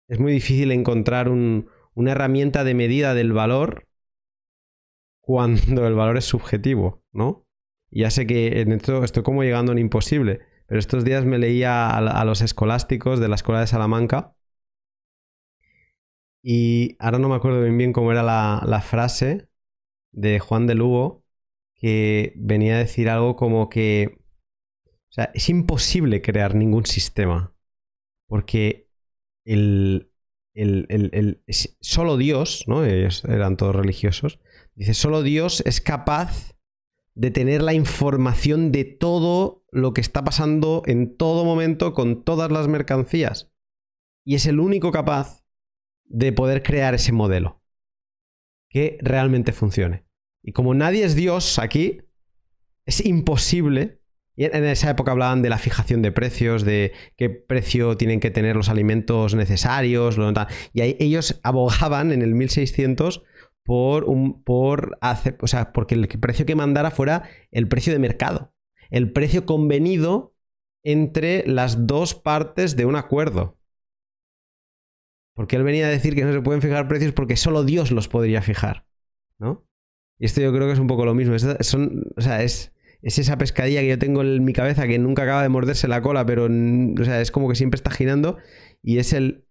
S1: Es muy difícil encontrar una herramienta de medida del valor cuando el valor es subjetivo, ¿no? Ya sé que en esto estoy como llegando a un imposible, pero estos días me leía a, los escolásticos de la escuela de Salamanca y ahora no me acuerdo bien bien cómo era la frase, de Juan de Lugo que venía a decir algo como que o sea, es imposible crear ningún sistema porque el, el, el, solo Dios, ¿no? Ellos eran todos religiosos, dice, solo Dios es capaz de tener la información de todo lo que está pasando en todo momento con todas las mercancías. Y es el único capaz de poder crear ese modelo que realmente funcione. Y como nadie es Dios aquí, es imposible. Y en esa época hablaban de la fijación de precios, de qué precio tienen que tener los alimentos necesarios. y ellos abogaban en el 1600 por un. por hacer. O sea, porque el precio que mandara fuera el precio de mercado. El precio convenido entre las dos partes de un acuerdo. Porque él venía a decir que no se pueden fijar precios porque solo Dios los podría fijar. ¿No? Y esto yo creo que es un poco lo mismo. Es, o sea, es, esa pescadilla que yo tengo en mi cabeza que nunca acaba de morderse la cola, pero o sea, es como que siempre está girando y es el...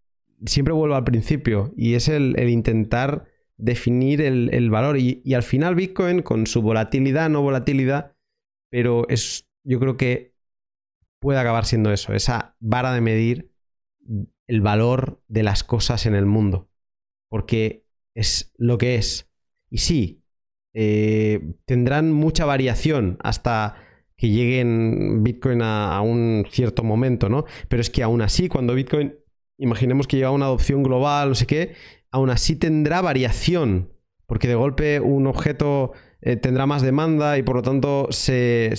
S1: Siempre vuelvo al principio y es el, intentar definir el, valor. Y, y, al final Bitcoin, con su volatilidad, no volatilidad, pero es, yo creo que puede acabar siendo eso, esa vara de medir el valor de las cosas en el mundo. Porque es lo que es. Y sí, eh, tendrán mucha variación hasta que lleguen Bitcoin a, un cierto momento, ¿no? Pero es que aún así, cuando Bitcoin, imaginemos que llega a una adopción global, no sé qué, aún así tendrá variación. Porque de golpe un objeto eh, tendrá más demanda y por lo tanto se,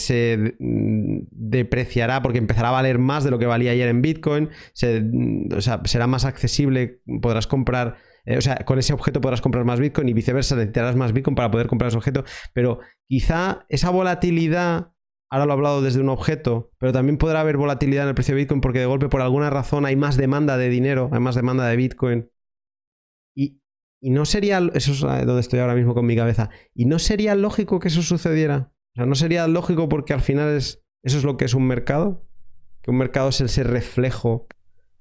S1: mm, depreciará porque empezará a valer más de lo que valía ayer en Bitcoin, mm, o sea, será más accesible, podrás comprar, eh, o sea, con ese objeto podrás comprar más Bitcoin y viceversa, necesitarás más Bitcoin para poder comprar ese objeto, pero quizá esa volatilidad, ahora lo he hablado desde un objeto, pero también podrá haber volatilidad en el precio de Bitcoin porque de golpe por alguna razón hay más demanda de dinero, hay más demanda de Bitcoin. Y, y no sería, eso es donde estoy ahora mismo con mi cabeza, y no sería lógico que eso sucediera. O sea, no sería lógico porque al final es, eso es lo que es un mercado. Que un mercado es ese reflejo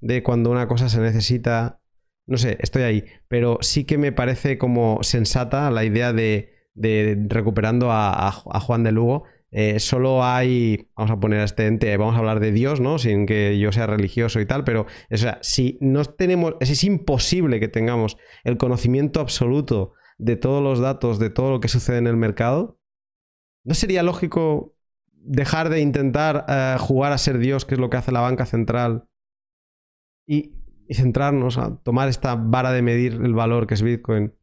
S1: de cuando una cosa se necesita. No sé, estoy ahí. Pero sí que me parece como sensata la idea de, de recuperando a, a Juan de Lugo, eh, solo hay, vamos a poner a este ente, vamos a hablar de Dios, ¿no? Sin que yo sea religioso y tal, pero o sea, si no tenemos, es imposible que tengamos el conocimiento absoluto de todos los datos, de todo lo que sucede en el mercado, ¿no sería lógico dejar de intentar uh, jugar a ser Dios, que es lo que hace la banca central, y, centrarnos a tomar esta vara de medir el valor que es Bitcoin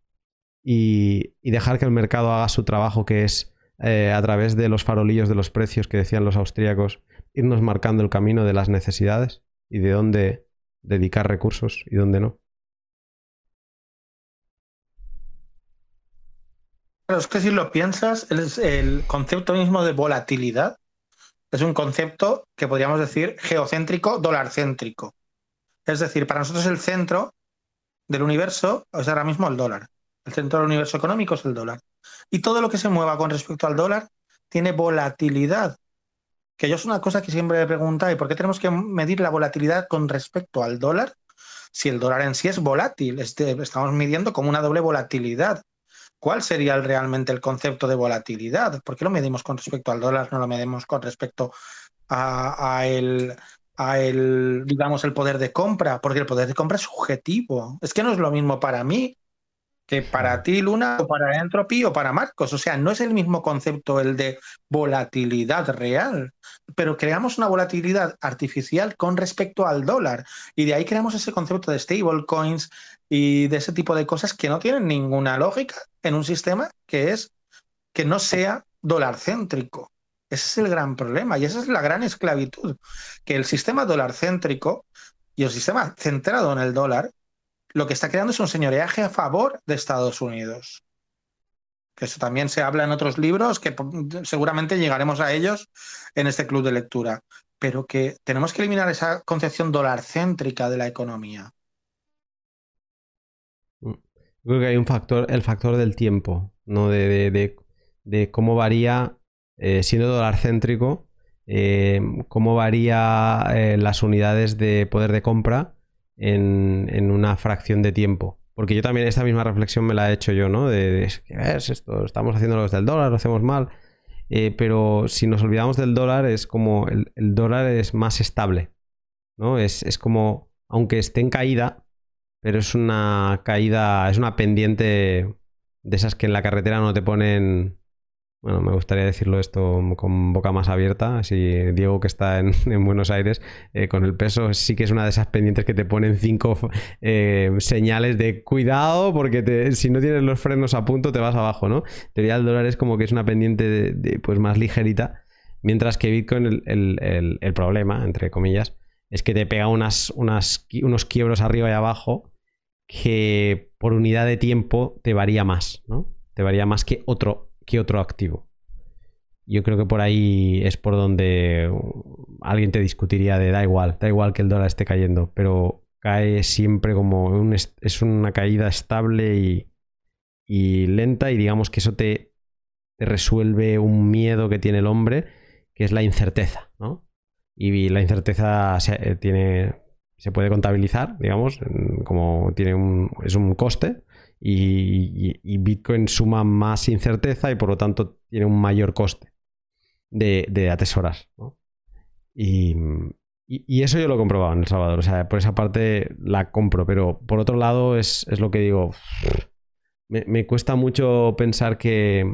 S1: y dejar que el mercado haga su trabajo, que es eh, a través de los farolillos de los precios que decían los austríacos, irnos marcando el camino de las necesidades y de dónde dedicar recursos y dónde no.
S6: Pero es que si lo piensas, el, el concepto mismo de volatilidad es un concepto que podríamos decir geocéntrico, dolarcéntrico. Es decir, para nosotros el centro del universo es ahora mismo el dólar. El centro del universo económico es el dólar. Y todo lo que se mueva con respecto al dólar tiene volatilidad. Que yo es una cosa que siempre me pregunta, ¿y por qué tenemos que medir la volatilidad con respecto al dólar? Si el dólar en sí es volátil, este, estamos midiendo como una doble volatilidad. ¿Cuál sería realmente el concepto de volatilidad? ¿Por qué lo medimos con respecto al dólar, no lo medimos con respecto a, a el, digamos, el poder de compra? Porque el poder de compra es subjetivo. Es que no es lo mismo para mí que para ti, Luna, o para Entropy o para Marcos. O sea, no es el mismo concepto el de volatilidad real, pero creamos una volatilidad artificial con respecto al dólar. Y de ahí creamos ese concepto de stablecoins y de ese tipo de cosas que no tienen ninguna lógica en un sistema que es que no sea dólar céntrico. Ese es el gran problema y esa es la gran esclavitud, que el sistema dólar céntrico y el sistema centrado en el dólar lo que está creando es un señoreaje a favor de Estados Unidos. Que eso también se habla en otros libros, que seguramente llegaremos a ellos en este club de lectura. Pero que tenemos que eliminar esa concepción dolarcéntrica de la economía.
S1: Creo que hay un factor, el factor del tiempo, ¿no? De, de, de, de cómo varía, eh, siendo dolarcéntrico, eh, cómo varía eh, las unidades de poder de compra en, en, una fracción de tiempo. Porque yo también esta misma reflexión me la he hecho yo, ¿no? De, de ¿qué ves esto? Estamos haciendo los del dólar, lo hacemos mal. Eh, pero si nos olvidamos del dólar, es como el, el dólar es más estable, ¿no? Es, es, como, aunque esté en caída, pero es una caída, es una pendiente de esas que en la carretera no te ponen bueno, me gustaría decirlo esto con boca más abierta. Si Diego, que está en, en Buenos Aires, eh, con el peso, sí que es una de esas pendientes que te ponen cinco eh, señales de cuidado, porque si no tienes los frenos a punto, te vas abajo, ¿no? Teoría del dólar es como que es una pendiente pues más ligerita, mientras que Bitcoin, el, problema, entre comillas, es que te pega unas, unos quiebros arriba y abajo que por unidad de tiempo te varía más, ¿no? Te varía más que otro que otro activo. Yo creo que por ahí es por donde alguien te discutiría de da igual, da igual que el dólar esté cayendo, pero cae siempre como es una caída estable y, lenta y digamos que eso te, te, resuelve un miedo que tiene el hombre, que es la incerteza, ¿no? Y la incerteza se, eh, tiene, se puede contabilizar, digamos, como tiene un, es un coste, y, Bitcoin suma más incerteza y por lo tanto tiene un mayor coste de, atesorar. Y, eso yo lo he comprobado en El Salvador. O sea, por esa parte la compro, pero por otro lado es, lo que digo. Me, me, cuesta mucho pensar que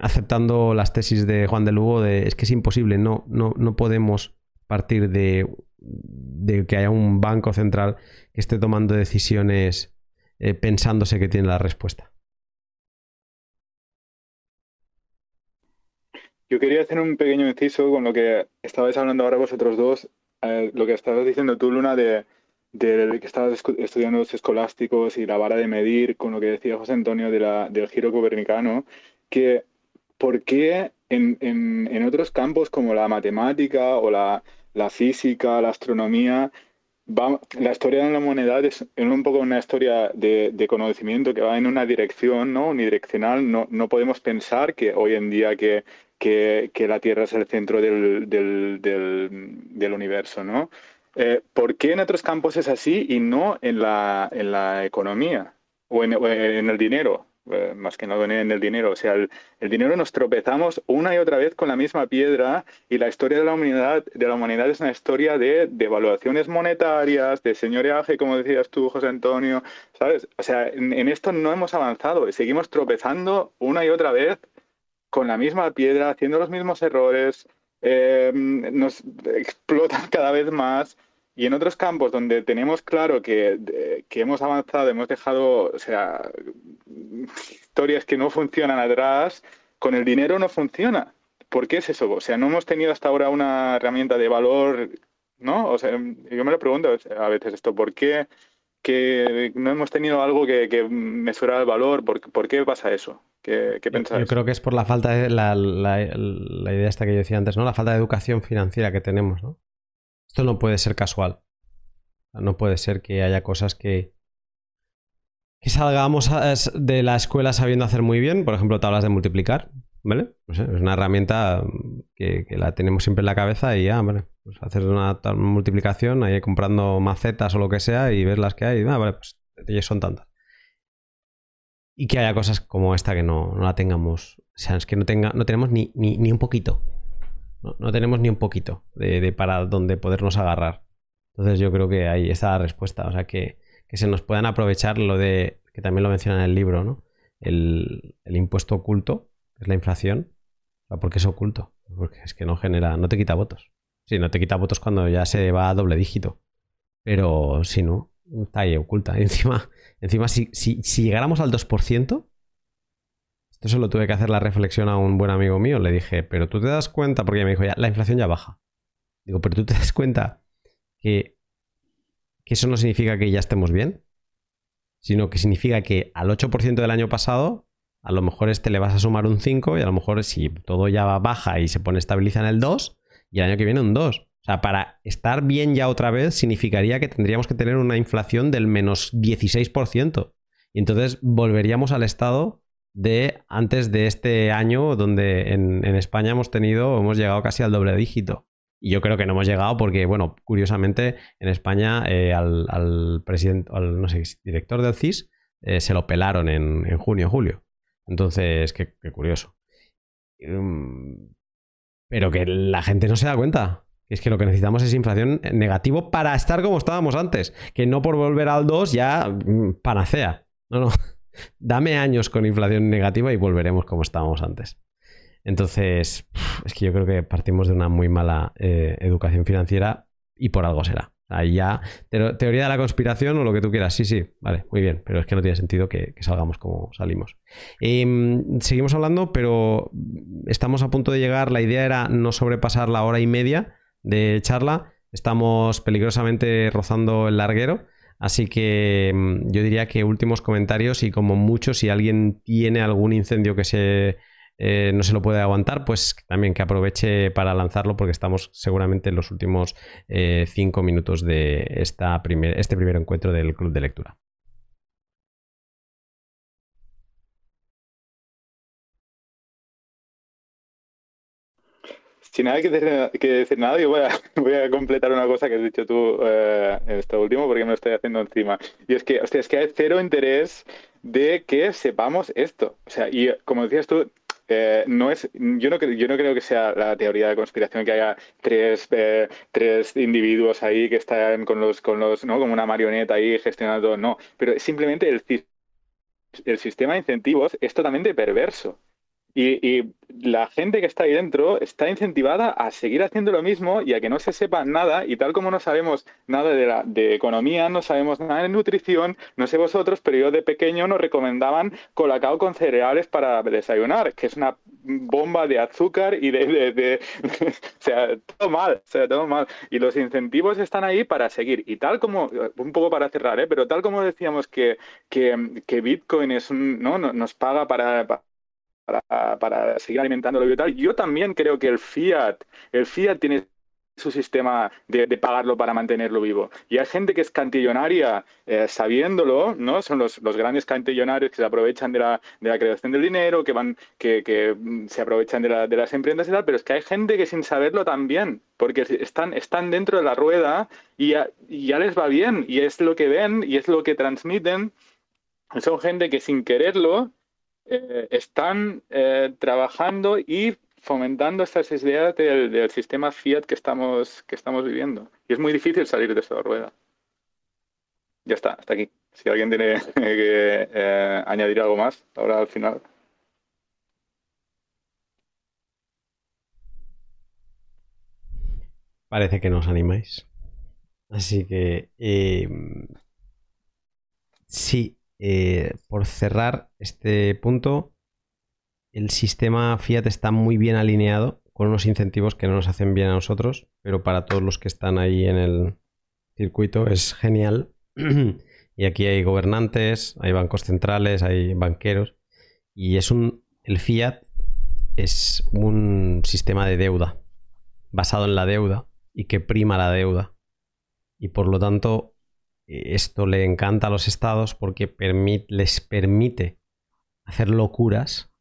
S1: aceptando las tesis de Juan de Lugo de es que es imposible, no, no, no podemos partir de, de que haya un banco central que esté tomando decisiones eh, pensándose que tiene la respuesta.
S2: Yo quería hacer un pequeño inciso con lo que estabais hablando ahora vosotros dos, eh, lo que estabas diciendo tú, Luna, de, de que estabas estudiando los escolásticos y la vara de medir, con lo que decía José Antonio de la, del giro copernicano, que por qué en, en, en, otros campos como la matemática o la, la física, la astronomía, la historia de la moneda es un poco una historia de, conocimiento que va en una dirección ¿no? unidireccional. No, no podemos pensar que hoy en día que, que, la Tierra es el centro del, del, del, universo. ¿no? Eh, ¿Por qué en otros campos es así y no en la, en la economía o en el dinero? Eh, más que no en el dinero. O sea, el, dinero nos tropezamos una y otra vez con la misma piedra y la historia de la humanidad, de la humanidad es una historia de, de evaluaciones monetariaje, de señoreaje, como decías tú, José Antonio, ¿sabes? O sea, en, esto no hemos avanzado y seguimos tropezando una y otra vez con la misma piedra, haciendo los mismos errores, eh, nos explotan cada vez más. Y en otros campos donde tenemos claro que, que, hemos avanzado, hemos dejado, o sea, historias que no funcionan atrás, con el dinero no funciona. ¿Por qué es eso? O sea, no hemos tenido hasta ahora una herramienta de valor, ¿no? O sea, yo me lo pregunto a veces esto, ¿por qué que no hemos tenido algo que, que mesura el valor? ¿Por, qué pasa eso? ¿Qué, qué pensáis?
S1: Yo creo que es por la falta de la, la, la idea esta que yo decía antes, ¿no? La falta de educación financiera que tenemos, ¿no? Esto no puede ser casual. No puede ser que haya cosas que, que salgamos de la escuela sabiendo hacer muy bien. Por ejemplo, tablas de multiplicar. ¿Vale? es una herramienta que, la tenemos siempre en la cabeza y ya, vale. Pues hacer una multiplicación ahí comprando macetas o lo que sea y ver las que hay. Ah, vale, pues son tantas. Y que haya cosas como esta que no, la tengamos. O sea, es que no, tenga, no tenemos ni, ni un poquito. No, tenemos ni un poquito de, para donde podernos agarrar. Entonces yo creo que ahí está la respuesta. O sea, que, se nos puedan aprovechar lo de, que también lo menciona en el libro, ¿no? El, impuesto oculto, que es la inflación. ¿Por qué es oculto? Porque es que no genera, no te quita votos. Sí, no te quita votos cuando ya se va a doble dígito. Pero si no, está ahí oculta. Encima, encima si, si, si llegáramos al 2%, esto se lo tuve que hacer la reflexión a un buen amigo mío. Le dije, pero tú te das cuenta, porque me dijo, ya, la inflación ya baja. Digo, pero tú te das cuenta que, que eso no significa que ya estemos bien, sino que significa que al 8% del año pasado, a lo mejor este le vas a sumar un 5 y a lo mejor si todo ya baja y se pone estabiliza en el 2, y el año que viene un 2. O sea, para estar bien ya otra vez significaría que tendríamos que tener una inflación del menos 16%. Y entonces volveríamos al estado de antes de este año, donde en, España hemos tenido, hemos llegado casi al doble dígito. Y yo creo que no hemos llegado porque, bueno, curiosamente, en España eh, al, presidente, al no sé, director del CIS eh, se lo pelaron en, en junio, julio. Entonces, qué, curioso. Mm, pero que la gente no se da cuenta. Es que lo que necesitamos es inflación negativo para estar como estábamos antes. Que no por volver al 2 ya mm, panacea. No, no. Dame años con inflación negativa y volveremos como estábamos antes. Entonces, es que yo creo que partimos de una muy mala eh, educación financiera y por algo será. Ahí ya, teoría de la conspiración o lo que tú quieras, sí, sí, vale, muy bien, pero es que no tiene sentido que, salgamos como salimos. Em, seguimos hablando, pero estamos a punto de llegar, la idea era no sobrepasar la hora y media de charla, estamos peligrosamente rozando el larguero. Así que mm, yo diría que últimos comentarios y como mucho, si alguien tiene algún incendio que se, eh, no se lo puede aguantar, pues también que aproveche para lanzarlo porque estamos seguramente en los últimos eh, cinco minutos de esta este primer encuentro del club de lectura.
S2: Sin nada que decir, nada, yo voy a, completar una cosa que has dicho tú eh, esto último porque me lo estoy haciendo encima. Y es que, hostia, es que hay cero interés de que sepamos esto. O sea, y como decías tú, eh, no es, yo no, yo no creo que sea la teoría de conspiración que haya tres, eh, tres individuos ahí que están con los, con los, ¿no? Como una marioneta ahí gestionando, no. Pero simplemente el, el sistema de incentivos es totalmente perverso. Y, la gente que está ahí dentro está incentivada a seguir haciendo lo mismo y a que no se sepa nada. Y tal como no sabemos nada de, la, de economía, no sabemos nada de nutrición, no sé vosotros, pero yo de pequeño nos recomendaban colacao con cereales para desayunar, que es una bomba de azúcar y de, o sea, todo mal, o sea, todo mal. Y los incentivos están ahí para seguir. Y tal como, un poco para cerrar, ¿eh? pero tal como decíamos que, que, que Bitcoin es un, ¿no? nos paga para, para, para seguir alimentándolo y tal, yo también creo que el fiat, el fiat tiene su sistema de, pagarlo para mantenerlo vivo. Y hay gente que es cantillonaria eh, sabiéndolo, ¿no? Son los, los, grandes cantillonarios que se aprovechan de la, de la creación del dinero, que van, que, que mm, se aprovechan de, la, de, las empresas y tal, pero es que hay gente que sin saberlo también, porque están, están dentro de la rueda y ya, y ya les va bien, y es lo que ven, y es lo que transmiten. Son gente que sin quererlo eh, están eh, trabajando y fomentando estas ideas del, sistema Fiat que estamos, que estamos viviendo. Y es muy difícil salir de esta rueda. Ya está, hasta aquí. Si alguien tiene que eh, añadir algo más, ahora al final.
S1: Parece que nos animáis. Así que sí, eh, por cerrar este punto, el sistema Fiat está muy bien alineado con unos incentivos que no nos hacen bien a nosotros, pero para todos los que están ahí en el circuito es genial. y aquí hay gobernantes, hay bancos centrales, hay banqueros. Y es un. El Fiat es un sistema de deuda, basado en la deuda y que prima la deuda. Y por lo tanto, esto le encanta a los estados porque les permite hacer locuras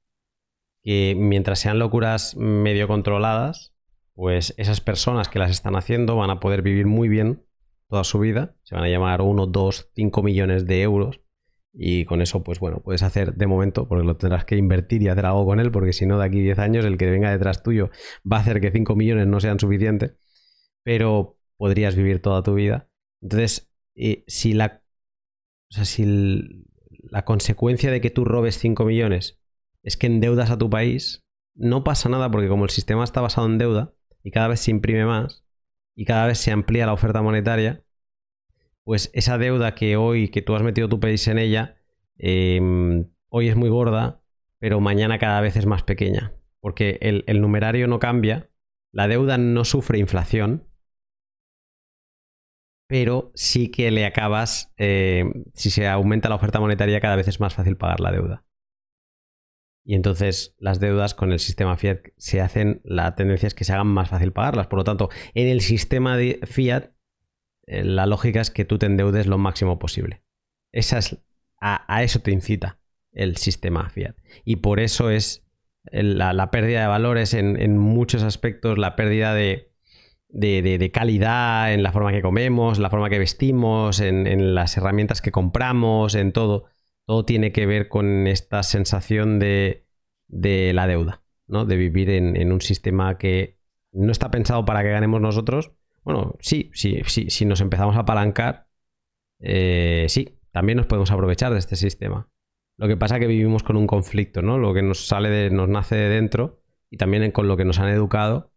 S1: que mientras sean locuras medio controladas, pues esas personas que las están haciendo van a poder vivir muy bien toda su vida. Se van a llamar 1, 2, 5 millones de euros. Y con eso, pues bueno, puedes hacer de momento, porque lo tendrás que invertir y hacer algo con él, porque si no, de aquí 10 años el que venga detrás tuyo va a hacer que 5 millones no sean suficientes, pero podrías vivir toda tu vida. Entonces, eh, si la. O sea, si la consecuencia de que tú robes 5 millones es que endeudas a tu país, no pasa nada porque como el sistema está basado en deuda y cada vez se imprime más y cada vez se amplía la oferta monetaria, pues esa deuda que hoy, que tú has metido tu país en ella, em, hoy es muy gorda, pero mañana cada vez es más pequeña. Porque el, numerario no cambia, la deuda no sufre inflación, pero sí que le acabas, eh, si se aumenta la oferta monetaria, cada vez es más fácil pagar la deuda. Y entonces las deudas con el sistema Fiat se hacen, la tendencia es que se hagan más fácil pagarlas. Por lo tanto, en el sistema de Fiat, eh, la lógica es que tú te endeudes lo máximo posible. Esa es, a, eso te incita el sistema Fiat. Y por eso es la, pérdida de valores en, muchos aspectos, la pérdida de, de, calidad en la forma que comemos, la forma que vestimos, en, las herramientas que compramos, en todo todo tiene que ver con esta sensación de, la deuda, ¿no? De vivir en, un sistema que no está pensado para que ganemos nosotros. Bueno, sí, sí, sí, si nos empezamos a apalancar, eh, sí, también nos podemos aprovechar de este sistema. Lo que pasa es que vivimos con un conflicto, ¿no? Lo que nos sale de, nos nace de dentro y también con lo que nos han educado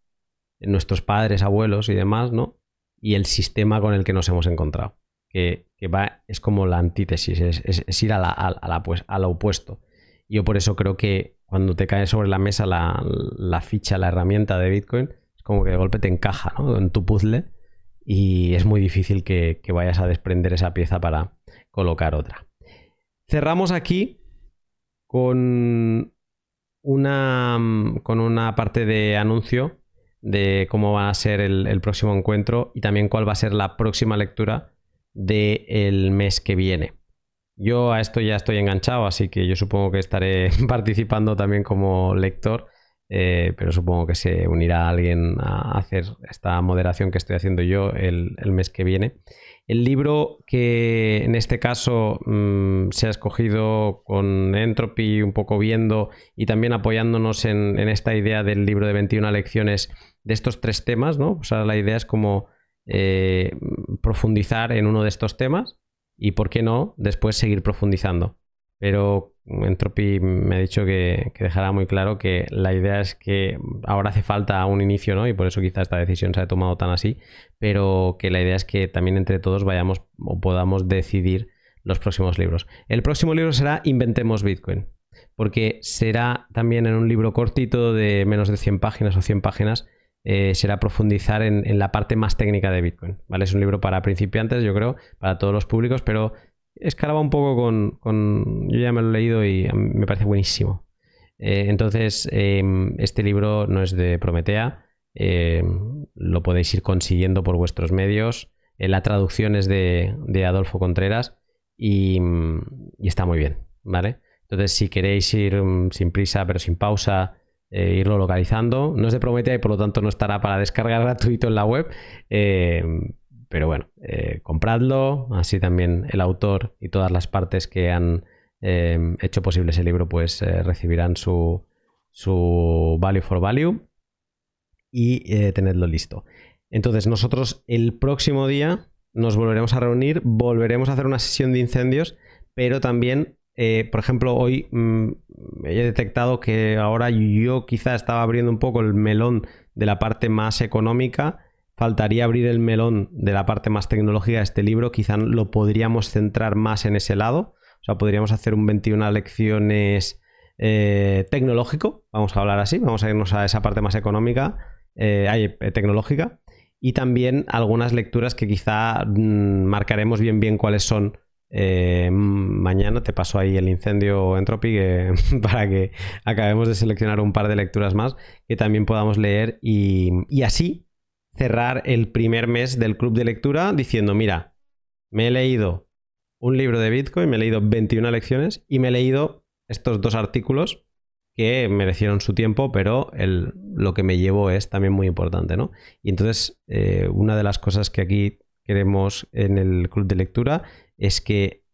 S1: nuestros padres, abuelos y demás, ¿no? Y el sistema con el que nos hemos encontrado que, va, es como la antítesis, es, ir a, la, a, pues, a, lo opuesto. Yo por eso creo que cuando te cae sobre la mesa la, ficha, la herramienta de Bitcoin, es como que de golpe te encaja en tu puzzle y es muy difícil que, vayas a desprender esa pieza para colocar otra. Cerramos aquí con una, con una parte de anuncio de cómo va a ser el, próximo encuentro y también cuál va a ser la próxima lectura del mes que viene. Yo a esto ya estoy enganchado, así que yo supongo que estaré participando también como lector, eh, pero supongo que se unirá alguien a hacer esta moderación que estoy haciendo yo el, mes que viene. El libro que en este caso mm, se ha escogido con Entropy, un poco viendo y también apoyándonos en, esta idea del libro de 21 lecciones de estos tres temas, ¿no? O sea, la idea es como eh, profundizar en uno de estos temas y, ¿por qué no?, después seguir profundizando. Pero Entropy me ha dicho que, dejará muy claro que la idea es que ahora hace falta un inicio, ¿no? Y por eso quizá esta decisión se ha tomado tan así, pero que la idea es que también entre todos vayamos o podamos decidir los próximos libros. El próximo libro será Inventemos Bitcoin. porque será también en un libro cortito de menos de 100 páginas o 100 páginas, eh, será profundizar en, la parte más técnica de Bitcoin. ¿vale? Es un libro para principiantes, yo creo, para todos los públicos, pero escalaba un poco con, Yo ya me lo he leído y me parece buenísimo. Eh, entonces, em, este libro no es de Prometea, em, lo podéis ir consiguiendo por vuestros medios. Eh, la traducción es de, Adolfo Contreras y, y, está muy bien, ¿vale? Entonces, si queréis ir mm, sin prisa pero sin pausa, eh, irlo localizando. No es de Prometea y por lo tanto no estará para descargar gratuito en la web. Eh, pero bueno, eh, compradlo. Así también el autor y todas las partes que han hecho posible ese libro pues recibirán su, su value for value y tenedlo listo. Entonces nosotros el próximo día nos volveremos a reunir, volveremos a hacer una sesión de incendios, pero también eh, por ejemplo, hoy mm, he detectado que ahora yo quizá estaba abriendo un poco el melón de la parte más económica. Faltaría abrir el melón de la parte más tecnológica de este libro. Quizá lo podríamos centrar más en ese lado. O sea, podríamos hacer un 21 lecciones eh, tecnológico. Vamos a hablar así. Vamos a irnos a esa parte más económica, eh, tecnológica. Y también algunas lecturas que quizá mm, marcaremos bien bien cuáles son eh, mañana te paso ahí el incendio Entropy para que acabemos de seleccionar un par de lecturas más que también podamos leer y, así cerrar el primer mes del club de lectura diciendo, mira, me he leído un libro de Bitcoin, me he leído 21 lecciones y me he leído estos dos artículos que merecieron su tiempo, pero el, lo que me llevo es también muy importante, ¿no? Y entonces, eh, una de las cosas que aquí queremos en el club de lectura es que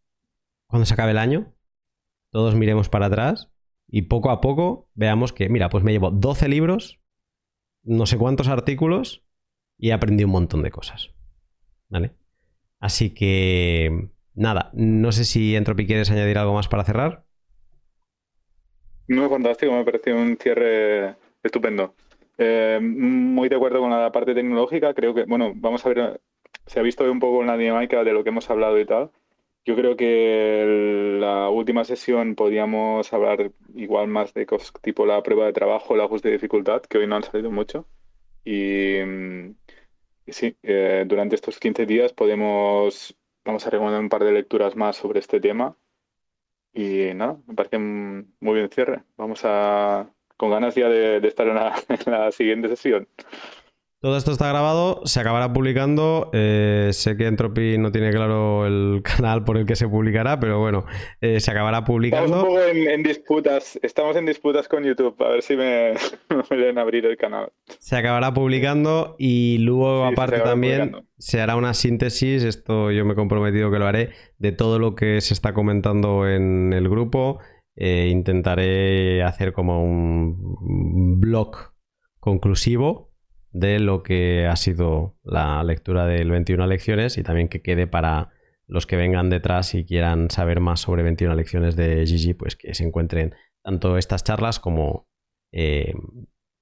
S1: cuando se acabe el año, todos miremos para atrás y poco a poco veamos que, mira, pues me llevo 12 libros, no sé cuántos artículos y aprendí un montón de cosas. ¿Vale? Así que, nada, no sé si Entropy quieres añadir algo más para cerrar.
S2: No, fantástico, me parece un cierre estupendo. Eh, muy de acuerdo con la parte tecnológica, creo que, bueno, vamos a ver se ha visto un poco en la dinámica de lo que hemos hablado y tal. Yo creo que la última sesión podíamos hablar igual más de cosas tipo la prueba de trabajo, el ajuste de dificultad, que hoy no han salido mucho. Y, sí, eh, durante estos 15 días podemos, vamos a recomendar un par de lecturas más sobre este tema. Y nada, me parece muy bien cierre. Vamos a, con ganas ya de, estar en la siguiente sesión.
S1: Todo esto está grabado, se acabará publicando. Eh, sé que Entropy no tiene claro el canal por el que se publicará, pero bueno, eh, se acabará publicando.
S2: Estamos un poco en, disputas, estamos en disputas con YouTube, a ver si me, me abrir el canal.
S1: Se acabará publicando y luego aparte también se hará una síntesis, esto yo me he comprometido que lo haré, de todo lo que se está comentando en el grupo. Eh, intentaré hacer como un blog conclusivo de lo que ha sido la lectura del 21 lecciones y también que quede para los que vengan detrás y quieran saber más sobre 21 lecciones de Gigi, pues que se encuentren tanto estas charlas como eh,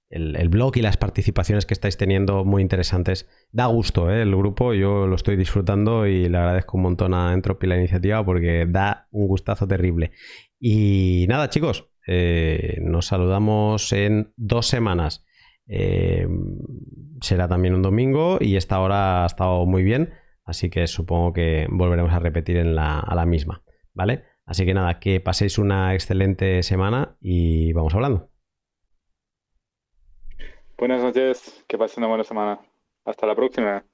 S1: el, blog y las participaciones que estáis teniendo muy interesantes. Da gusto ¿eh? el grupo, yo lo estoy disfrutando y le agradezco un montón a Entropy la iniciativa porque da un gustazo terrible. Y nada chicos, eh, nos saludamos en dos semanas. Eh, será también un domingo y esta hora ha estado muy bien, así que supongo que volveremos a repetir en la, a la misma, ¿vale? Así que nada, que paséis una excelente semana y vamos hablando.
S2: Buenas noches, que pasen una buena semana. Hasta la próxima.